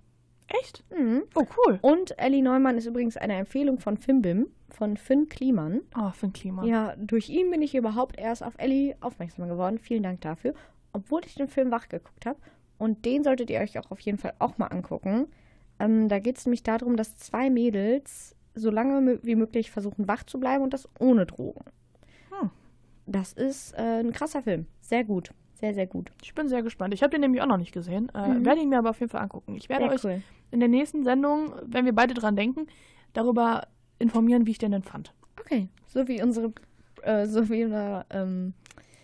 Echt? Mhm. Oh, cool. Und Ellie Neumann ist übrigens eine Empfehlung von Fimbim, von Finn Kliman. Oh, für ein Klima. Ja, durch ihn bin ich überhaupt erst auf Ellie aufmerksam geworden. Vielen Dank dafür. Obwohl ich den Film wach geguckt habe. Und den solltet ihr euch auch auf jeden Fall auch mal angucken. Ähm, da geht es nämlich darum, dass zwei Mädels so lange wie möglich versuchen, wach zu bleiben und das ohne Drogen. Hm. Das ist äh, ein krasser Film. Sehr gut. Sehr, sehr gut. Ich bin sehr gespannt. Ich habe den nämlich auch noch nicht gesehen. Äh, Mhm. Werde ihn mir aber auf jeden Fall angucken. Ich werde Sehr euch cool. in der nächsten Sendung, wenn wir beide dran denken, darüber informieren, wie ich den denn fand. Okay. So wie unsere, äh, so wie unser, ähm,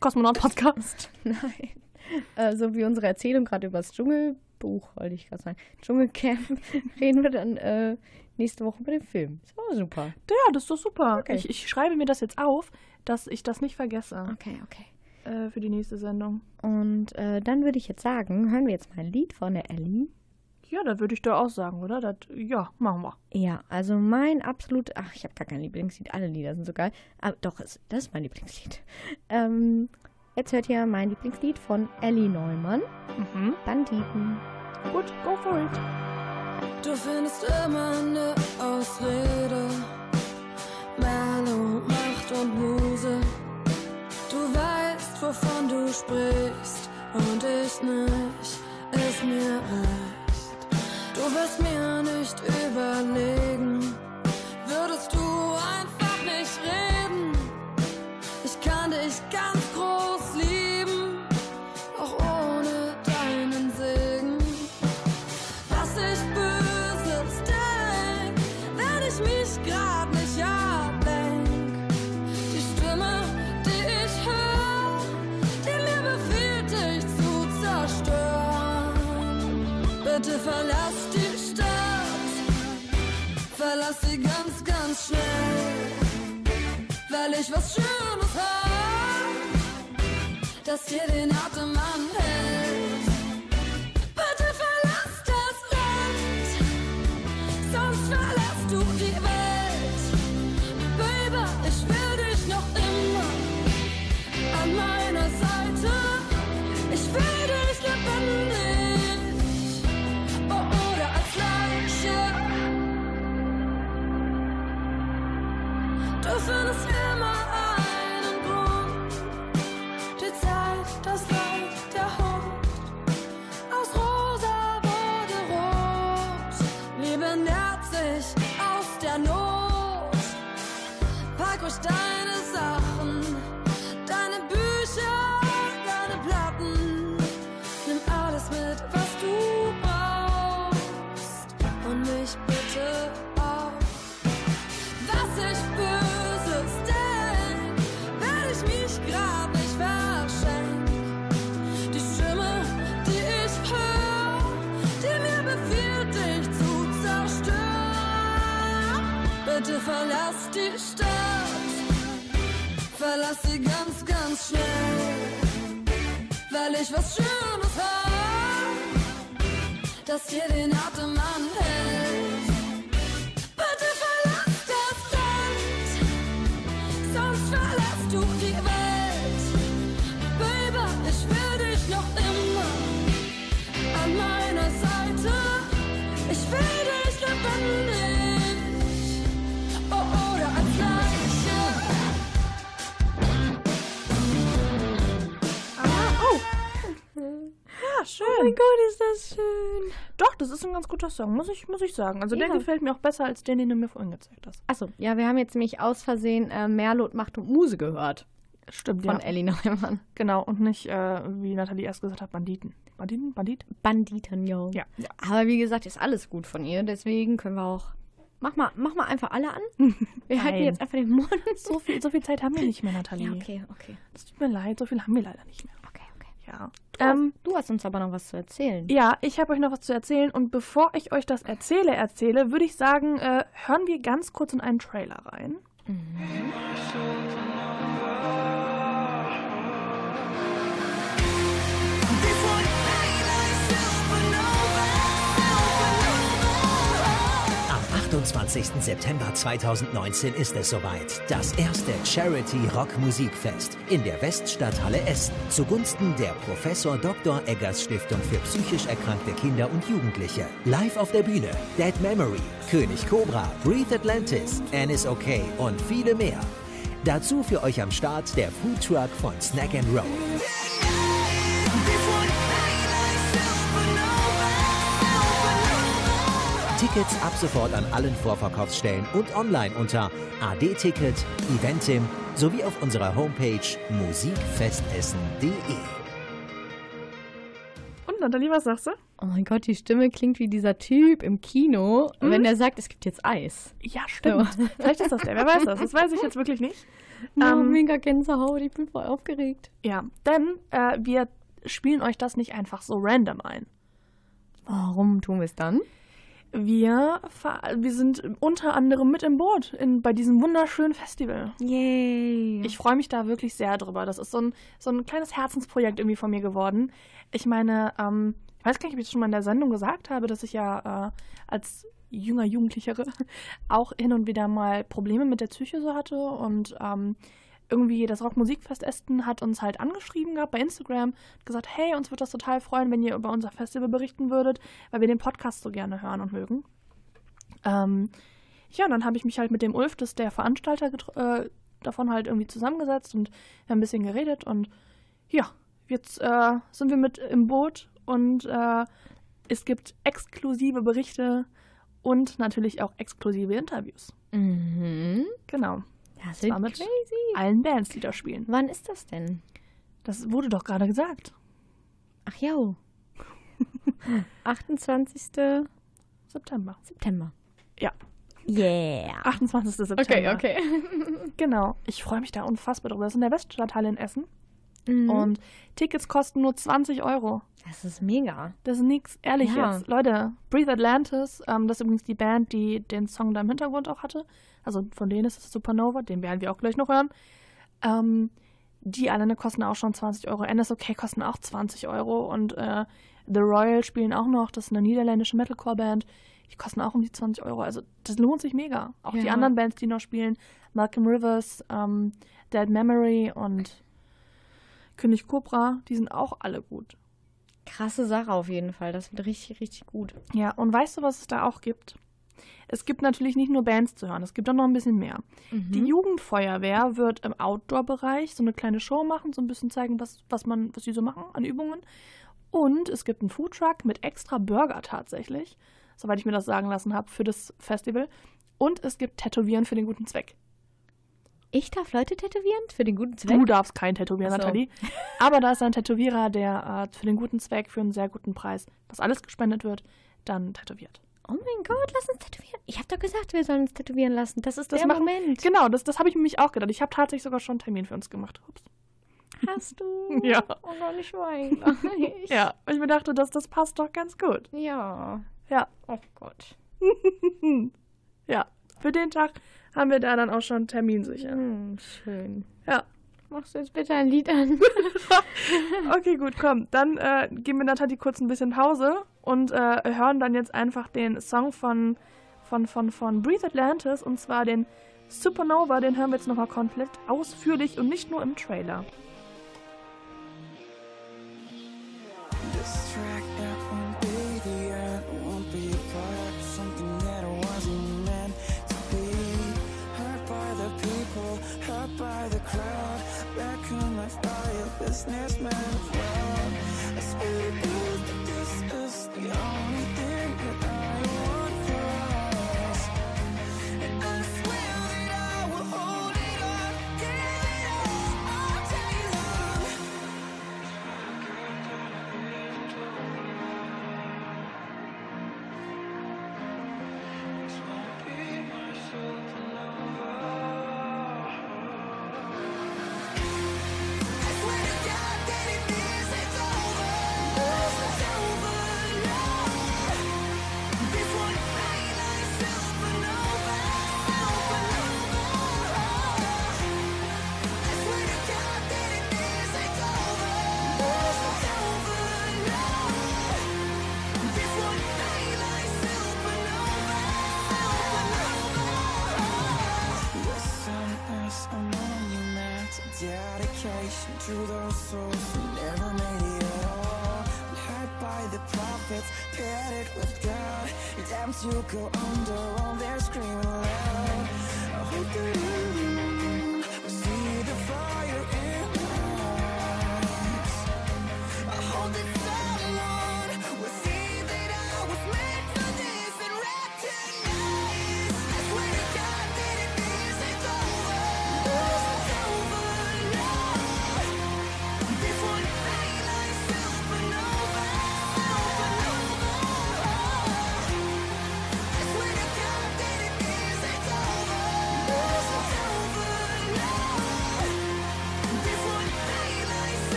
Kosmonaut-Podcast. *laughs* Nein. *laughs* Äh, so wie unsere Erzählung gerade über das Dschungelbuch, wollte ich gerade sagen. Dschungelcamp *laughs* reden wir dann äh, nächste Woche über den Film. Ist auch super. Ja, das ist doch super. Okay. Ich, ich schreibe mir das jetzt auf, dass ich das nicht vergesse Okay, okay. äh, für die nächste Sendung. Und äh, dann würde ich jetzt sagen, hören wir jetzt mal ein Lied von der Ellie. Ja, da würde ich doch auch sagen, oder? Das, ja, machen wir. Ja, also mein absolut, ach, ich habe gar kein Lieblingslied, alle Lieder sind so geil. Aber doch, das ist mein Lieblingslied. *laughs* Ähm, Jetzt hört ihr mein Lieblingslied von Ellie Neumann. Mhm. Banditen. Gut, go for it. Du findest immer eine Ausrede. Melo, Macht und Muse. Du weißt, wovon du sprichst und ich nicht. Ist mir recht. Du wirst mir nicht überlegen. Würdest du schnell, weil ich was Schönes hab, das dir den Atem anhält. Verlass die Stadt, verlass sie ganz, ganz schnell, weil ich was Schönes hab, das dir den Atem anhält. Bitte verlass das Land, sonst verlässt du die Welt. Baby, ich will dich noch immer an meiner Seite. Ich will dich lebendig schön. Oh mein Gott, ist das schön. Doch, das ist ein ganz guter Song, muss ich, muss ich sagen. Also der Ja. gefällt mir auch besser als den, den du mir vorhin gezeigt hast. Achso, ja, wir haben jetzt nämlich aus Versehen äh, Merlot Macht und Muse gehört. Stimmt, Von ja. Ellie Neumann. Genau, und nicht, äh, wie Nathalie erst gesagt hat, Banditen. Banditen? Bandit? Banditen, yo. Ja. ja. Aber wie gesagt, ist alles gut von ihr. Deswegen können wir auch. Mach mal, mach mal einfach alle an. *laughs* Wir halten jetzt einfach den Mund. So viel, so viel Zeit haben wir nicht mehr, Nathalie. Ja, okay, okay. Das tut mir leid, so viel haben wir leider nicht mehr. Ja. Du, hast, Ähm, du hast uns aber noch was zu erzählen. ja, ich habe euch noch was zu erzählen und bevor ich euch das erzähle, erzähle, würde ich sagen, äh, hören wir ganz kurz in einen Trailer rein. Am 28. September 2019 ist es soweit. Das erste Charity Rock Musikfest in der Weststadthalle Essen zugunsten der Professor Dr. Eggers Stiftung für psychisch erkrankte Kinder und Jugendliche. Live auf der Bühne Dead Memory, König Cobra, Breathe Atlantis, Anne is Okay und viele mehr. Dazu für euch am Start der Food Truck von Snack and Roll. Tickets ab sofort an allen Vorverkaufsstellen und online unter AD-Ticket, Eventim sowie auf unserer Homepage musikfestessen.de. Und Nathalie, was sagst du? Oh mein Gott, die Stimme klingt wie dieser Typ im Kino, wenn er sagt, es gibt jetzt Eis. Ja, stimmt. *laughs* Vielleicht ist das der, wer weiß das. Das weiß ich jetzt wirklich nicht. *laughs* Oh, Ähm, mega Gänsehaut, ich bin voll aufgeregt. Ja, denn äh, wir spielen euch das nicht einfach so random ein. Warum tun wir es dann? Wir, wir sind unter anderem mit im Boot in, bei diesem wunderschönen Festival. Yay. Ich freue mich da wirklich sehr drüber. Das ist so ein, so ein kleines Herzensprojekt irgendwie von mir geworden. Ich meine, ähm, ich weiß gar nicht, ob ich das schon mal in der Sendung gesagt habe, dass ich ja äh, als jünger Jugendlichere *laughs* auch hin und wieder mal Probleme mit der Psyche so hatte und ähm, irgendwie das Rockmusikfest Esten hat uns halt angeschrieben gehabt bei Instagram, gesagt, hey, uns würde das total freuen, wenn ihr über unser Festival berichten würdet, weil wir den Podcast so gerne hören und mögen. Ähm, ja, und dann habe ich mich halt mit dem Ulf, das ist der Veranstalter, äh, davon halt irgendwie zusammengesetzt und ein bisschen geredet und ja, jetzt äh, sind wir mit im Boot und äh, es gibt exklusive Berichte und natürlich auch exklusive Interviews. Mhm. Genau. Das war wird mit crazy. allen Bands, die da spielen. Wann ist das denn? Das wurde doch gerade gesagt. Ach ja. *laughs* 28. September. September. Ja, Yeah. 28. September. Okay, okay. *laughs* Genau. Ich freue mich da unfassbar drüber. Das ist in der Weststadthalle in Essen. Mhm. Und Tickets kosten nur 20 Euro. Das ist mega. Das ist nix, ehrlich Ja. jetzt. Leute, Breathe Atlantis, ähm, das ist übrigens die Band, die den Song da im Hintergrund auch hatte. Also von denen ist es Supernova, den werden wir auch gleich noch hören. Ähm, die alleine kosten auch schon 20 Euro. NSOK kosten auch 20 Euro und äh, The Royal spielen auch noch. Das ist eine niederländische Metalcore-Band. Die kosten auch um die 20 Euro. Also das lohnt sich mega. Auch die Ja. anderen Bands, die noch spielen, Malcolm Rivers, ähm, Dead Memory und König Cobra, die sind auch alle gut. Krasse Sache auf jeden Fall. Das wird richtig, richtig gut. Ja, und weißt du, was es da auch gibt? Es gibt natürlich nicht nur Bands zu hören, es gibt auch noch ein bisschen mehr. Die Jugendfeuerwehr wird im Outdoor-Bereich so eine kleine Show machen, so ein bisschen zeigen, was, was man, was sie so machen an Übungen. Und es gibt einen Foodtruck mit extra Burger tatsächlich, soweit ich mir das sagen lassen habe, für das Festival. Und es gibt Tätowieren für den guten Zweck. Ich darf Leute tätowieren für den guten Zweck? Du darfst kein Tätowieren, so. Nathalie. *laughs* Aber da ist ein Tätowierer, der äh, für den guten Zweck, für einen sehr guten Preis, was alles gespendet wird, dann tätowiert. Oh mein Gott, lass uns tätowieren. Ich habe doch gesagt, wir sollen uns tätowieren lassen. Das ist Das der Moment. Genau, das, das habe ich mir nämlich auch gedacht. Ich habe tatsächlich sogar schon einen Termin für uns gemacht. Ups. Hast du? *laughs* Ja. Oh Gott, ich. *laughs* *laughs* Ich- Ja, ich mir dachte, das, das passt doch ganz gut. Ja. Ja, Oh Gott. ja. Für den Tag haben wir da dann auch schon einen Termin sicher. Hm, schön. Ja. Machst du jetzt bitte ein Lied an? Okay, gut, komm. Dann äh, geben wir Nathalie kurz ein bisschen Pause und äh, hören dann jetzt einfach den Song von, von, von, von Breathe Atlantis und zwar den Supernova. Den hören wir jetzt nochmal komplett ausführlich und nicht nur im Trailer. By the crowd. Back in my fire, businessman Damned you go under while they're screaming loud. I hope that you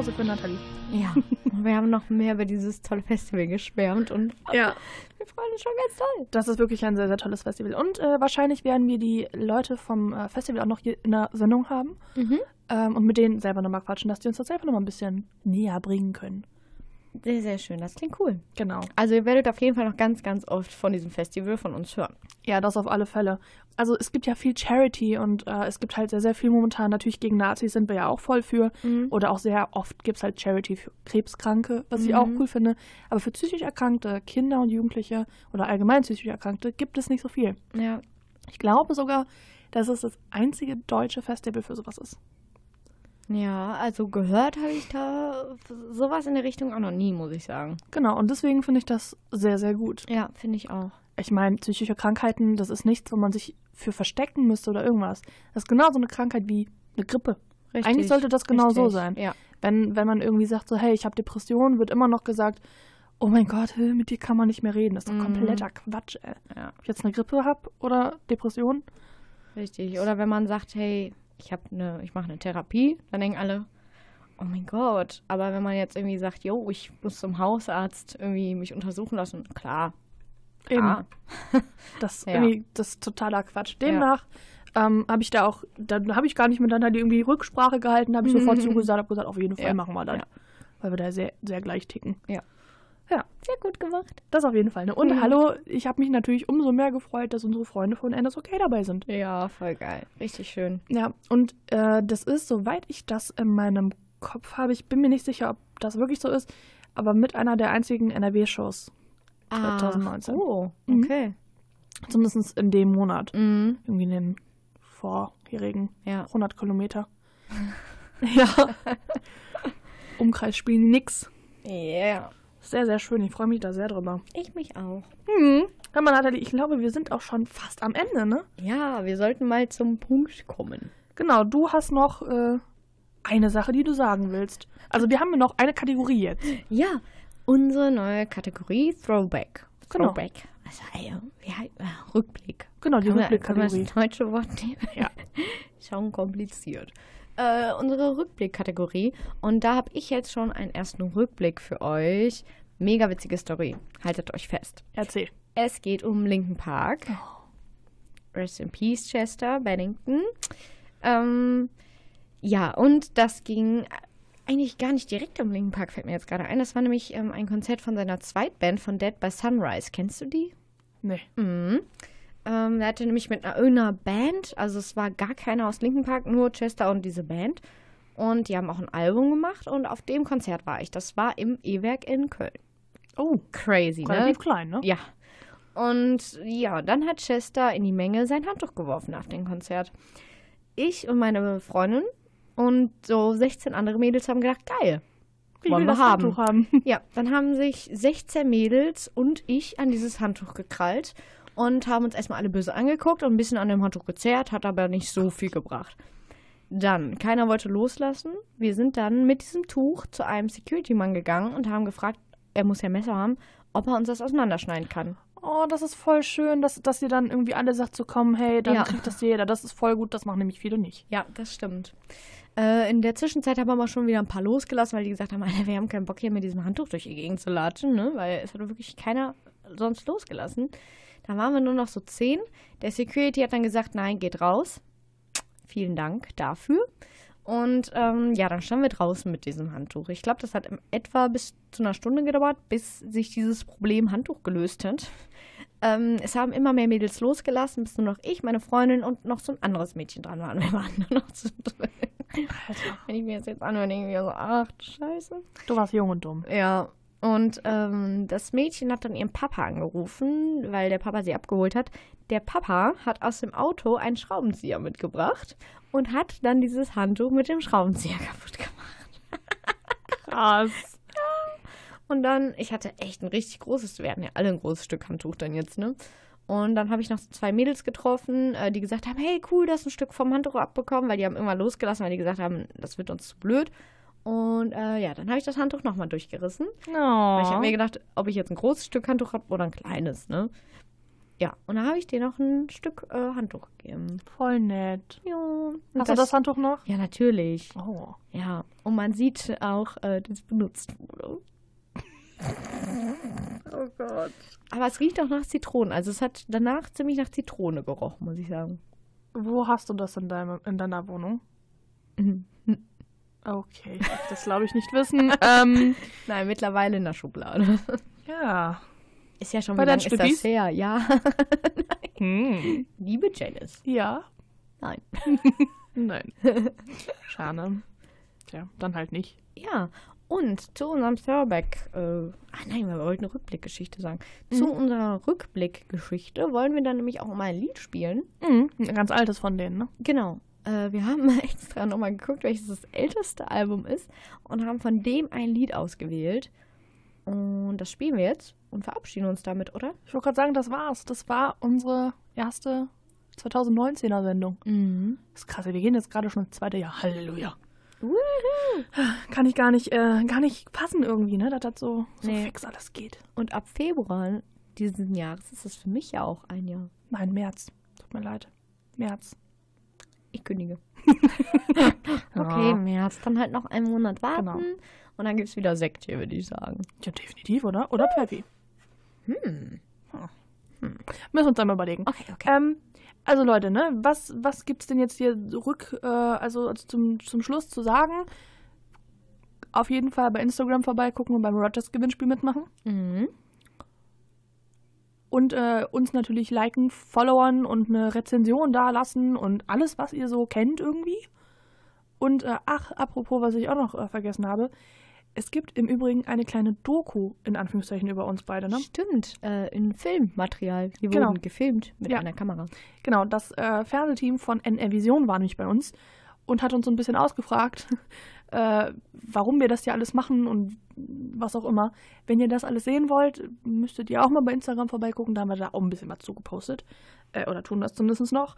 Pause für Nathalie. Ja, *laughs* wir haben noch mehr über dieses tolle Festival geschwärmt und Ja. wir freuen uns schon ganz toll. Das ist wirklich ein sehr, sehr tolles Festival. Und äh, wahrscheinlich werden wir die Leute vom äh, Festival auch noch hier in der Sendung haben ähm, und mit denen selber nochmal quatschen, dass die uns das selber nochmal ein bisschen näher bringen können. Sehr, sehr schön. Das klingt cool. Genau. Also ihr werdet auf jeden Fall noch ganz, ganz oft von diesem Festival von uns hören. Ja, das auf alle Fälle. Also es gibt ja viel Charity und äh, es gibt halt sehr, sehr viel momentan. Natürlich gegen Nazis sind wir ja auch voll für. Oder auch sehr oft gibt es halt Charity für Krebskranke, was ich auch cool finde. Aber für psychisch Erkrankte, Kinder und Jugendliche oder allgemein psychisch Erkrankte gibt es nicht so viel. Ja. Ich glaube sogar, dass es das einzige deutsche Festival für sowas ist. Ja, also gehört habe ich da sowas in der Richtung auch noch nie, muss ich sagen. Genau, und deswegen finde ich das sehr, sehr gut. Ja, finde ich auch. Ich meine, psychische Krankheiten, das ist nichts, wo man sich für verstecken müsste oder irgendwas. Das ist genauso eine Krankheit wie eine Grippe. Richtig. Eigentlich sollte das genau so Richtig. sein. Ja. Wenn, wenn man irgendwie sagt, so, hey, ich habe Depressionen, wird immer noch gesagt, oh mein Gott, mit dir kann man nicht mehr reden. Das ist doch kompletter Quatsch, ey. Ja. Ob ich jetzt eine Grippe habe oder Depression? Richtig. Oder wenn man sagt, hey, ich habe eine, ich mache eine Therapie, dann denken alle, oh mein Gott. Aber wenn man jetzt irgendwie sagt, yo, ich muss zum Hausarzt irgendwie mich untersuchen lassen, klar. klar. *laughs* Das ist Ja. irgendwie das ist totaler Quatsch. Demnach ähm, habe ich da auch, dann habe ich gar nicht miteinander irgendwie Rücksprache gehalten, habe ich sofort zugesagt, habe gesagt, auf jeden Fall Ja. machen wir das. Ja. Weil wir da sehr, sehr gleich ticken. Ja. Ja, Sehr gut gemacht. das auf jeden Fall. Ne? Und Mhm. hallo, ich habe mich natürlich umso mehr gefreut, dass unsere Freunde von NSOK dabei sind. Ja, voll geil. Richtig schön. Ja, und äh, das ist, soweit ich das in meinem Kopf habe, ich bin mir nicht sicher, ob das wirklich so ist, aber mit einer der einzigen NRW-Shows 2019. Oh, Mhm. okay. Zumindest in dem Monat. Mhm. Irgendwie in den vorherigen Ja. 100 Kilometer. *laughs* ja. Umkreis spielen nix. Yeah. Sehr, sehr schön. Ich freue mich da sehr drüber. Ich mich auch. Hm. Hör mal, Nathalie, ich glaube, wir sind auch schon fast am Ende, ne? Ja, wir sollten mal zum Punkt kommen. Genau, du hast noch äh, eine Sache, die du sagen willst. Also wir haben ja noch eine Kategorie jetzt. Ja, unsere neue Kategorie Throwback. Genau. Throwback. Also, äh, wie heißt, äh, Rückblick. Genau, die Rückblickkategorie. das deutsche Wort nehmen? Ja. *laughs* Schon kompliziert. Äh, unsere Rückblick-Kategorie. Und da habe ich jetzt schon einen ersten Rückblick für euch. Mega witzige Story. Haltet euch fest. Erzähl. Es geht um Linken Park. Rest in Peace, Chester Bennington. Ähm, ja, und das ging eigentlich gar nicht direkt um Linken Park, fällt mir jetzt gerade ein. Das war nämlich ähm, ein Konzert von seiner Zweitband von Dead by Sunrise. Kennst du die? Nee. Mhm. Ähm, er hatte nämlich mit einer irgendeiner Band, also es war gar keiner aus Linken Park, nur Chester und diese Band. Und die haben auch ein Album gemacht und auf dem Konzert war ich. Das war im E-Werk in Köln. Oh, Crazy, ne? relativ klein, ne? Ja. Und ja, dann hat Chester in die Menge sein Handtuch geworfen nach dem Konzert. Ich und meine Freundin und so 16 andere Mädels haben gedacht, geil. Wie wollen wir das haben. Handtuch haben? Ja, dann haben sich 16 Mädels und ich an dieses Handtuch gekrallt und haben uns erstmal alle böse angeguckt und ein bisschen an dem Handtuch gezerrt, hat aber nicht so viel gebracht. Dann, keiner wollte loslassen. Wir sind dann mit diesem Tuch zu einem Security-Mann gegangen und haben gefragt, er muss ja Messer haben, ob er uns das auseinanderschneiden kann. Oh, das ist voll schön, dass, dass ihr dann irgendwie alle sagt, so komm, hey, dann Ja. kriegt das jeder. Das ist voll gut, das machen nämlich viele nicht. Ja, das stimmt. Äh, in der Zwischenzeit haben wir aber schon wieder ein paar losgelassen, weil die gesagt haben, Alter, wir haben keinen Bock hier mit diesem Handtuch durch die Gegend zu latschen, ne? weil es hat wirklich keiner sonst losgelassen. Da waren wir nur noch so zehn. Der Security hat dann gesagt, nein, geht raus. Vielen Dank dafür. Und ähm, ja, dann standen wir draußen mit diesem Handtuch. Ich glaube, das hat etwa bis zu einer Stunde gedauert, bis sich dieses Problem Handtuch gelöst hat. Ähm, es haben immer mehr Mädels losgelassen, bis nur noch ich, meine Freundin und noch so ein anderes Mädchen dran waren. *laughs* Wir waren nur noch zu dritt. Wenn ich mir das jetzt anhöre, denke ich mir so, ach, Scheiße. Du warst jung und dumm. Ja, und ähm, das Mädchen hat dann ihren Papa angerufen, weil der Papa sie abgeholt hat. Der Papa hat aus dem Auto einen Schraubenzieher mitgebracht und hat dann dieses Handtuch mit dem Schraubenzieher *laughs* kaputt gemacht. Krass. Und dann, ich hatte echt ein richtig großes, wir hatten ja alle ein großes Stück Handtuch dann jetzt, ne? Und dann habe ich noch so zwei Mädels getroffen, äh, die gesagt haben, hey, cool, du hast ein Stück vom Handtuch abbekommen, weil die haben irgendwann losgelassen, weil die gesagt haben, das wird uns zu blöd. Und äh, ja, dann habe ich das Handtuch nochmal durchgerissen. Oh. Weil ich habe mir gedacht, ob ich jetzt ein großes Stück Handtuch habe oder ein kleines, ne? Ja, und da habe ich dir noch ein Stück äh, Handtuch gegeben. Voll nett. Ja. und Hast du das Handtuch noch? Ja, natürlich. Oh. Ja, und man sieht auch, äh, dass es benutzt wurde. Oh Gott. Aber es riecht auch nach Zitronen. Also es hat danach ziemlich nach Zitrone gerochen, muss ich sagen. Wo hast du das in, deinem, in deiner Wohnung? Mhm. Okay, ich darf das glaube ich nicht wissen. *laughs* ähm, Nein, mittlerweile in der Schublade. *laughs* ja. Ist ja schon Bei wie lange deinen ist das Stüppis? her? Ja. *laughs* Hm. Liebe Janice. Ja. Nein. Nein. Schade. Tja, dann halt nicht. Ja, und zu unserem Throwback, äh, ah nein, wir wollten eine Rückblickgeschichte sagen. Zu unserer Rückblickgeschichte wollen wir dann nämlich auch mal ein Lied spielen. Mhm. Ein ganz altes von denen, ne? Genau. Äh, wir haben *laughs* extra nochmal geguckt, welches das älteste Album ist und haben von dem ein Lied ausgewählt. Und das spielen wir jetzt und verabschieden uns damit, oder? Ich wollte gerade sagen, das war's. Das war unsere erste 2019er Sendung. Mhm. Das ist krass, wir gehen jetzt gerade schon ins zweite Jahr. Halleluja. Kann ich gar nicht, äh, gar nicht passen irgendwie, ne? Dass das so, so Nee. fix alles geht. Und ab Februar dieses Jahres ist es für mich ja auch ein Jahr. Nein, März. Tut mir leid. März. Ich kündige. *laughs* okay, Ja. März. Dann halt noch einen Monat warten. Genau. Und dann gibt es wieder Sekt hier, würde ich sagen. Ja, definitiv, oder? Oder Pfeffi. Hm. Müssen wir uns einmal überlegen. Okay, okay. Ähm, also Leute, ne, was, was gibt's denn jetzt hier rück, äh, also zum, zum Schluss zu sagen? Auf jeden Fall bei Instagram vorbeigucken und beim Rogers Gewinnspiel mitmachen. Mhm. Und äh, uns natürlich liken, followern und eine Rezension dalassen und alles, was ihr so kennt irgendwie. Und äh, ach, apropos, was ich auch noch äh, vergessen habe. Es gibt im Übrigen eine kleine Doku, in Anführungszeichen, über uns beide, ne? Stimmt, äh, in Filmmaterial. Die Genau. wurden gefilmt mit Ja. einer Kamera. Genau, das äh, Fernsehteam von NR Vision war nämlich bei uns und hat uns so ein bisschen ausgefragt, äh, warum wir das ja alles machen und was auch immer. Wenn ihr das alles sehen wollt, müsstet ihr auch mal bei Instagram vorbeigucken, da haben wir da auch ein bisschen was zugepostet. Äh, oder tun das zumindest noch.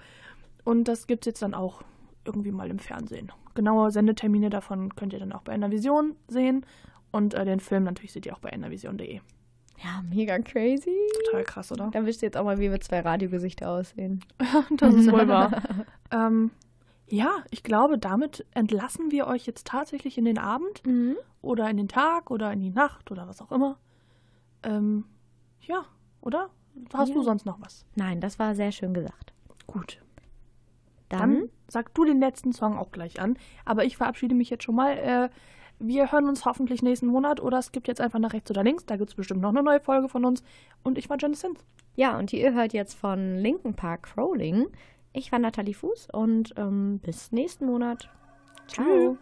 Und das gibt es jetzt dann auch irgendwie mal im Fernsehen. Genaue Sendetermine davon könnt ihr dann auch bei NR Vision sehen. Und äh, den Film natürlich seht ihr auch bei nrvision.de. Ja, mega crazy. Total krass, oder? Da wisst ihr jetzt auch mal, wie wir zwei Radiogesichter aussehen. *laughs* Das ist wohl wahr. *laughs* ähm, ja, ich glaube, damit entlassen wir euch jetzt tatsächlich in den Abend Mhm. oder in den Tag oder in die Nacht oder was auch immer. Ähm, ja, oder? Hast Ja. du sonst noch was? Nein, das war sehr schön gesagt. Gut. Dann, Dann sag du den letzten Song auch gleich an. Aber ich verabschiede mich jetzt schon mal. Äh, wir hören uns hoffentlich nächsten Monat oder es gibt jetzt einfach nach rechts oder links. Da gibt es bestimmt noch eine neue Folge von uns. Und ich war Janice Sins. ja, und ihr hört jetzt von Linken Park Crawling. Ich war Nathalie Fuß und ähm, bis nächsten Monat. Ciao. There's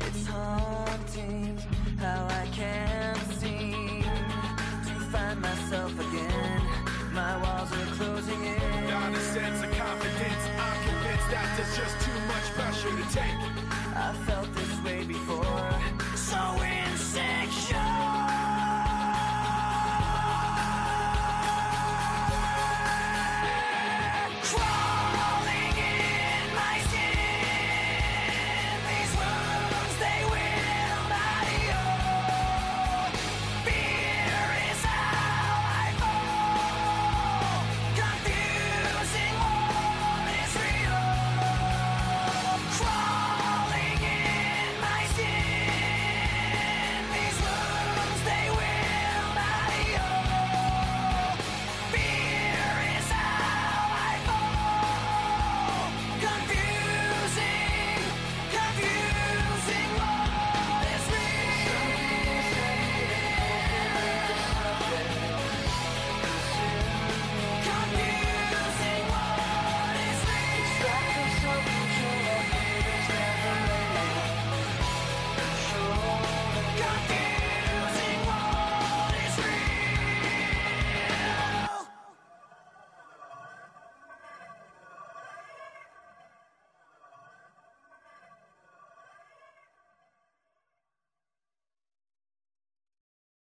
It's haunting how I can't seem to find myself again. My walls are closing in. Not a sense of confidence. I'm convinced that just too much pressure to take. I felt this way before. So insecure.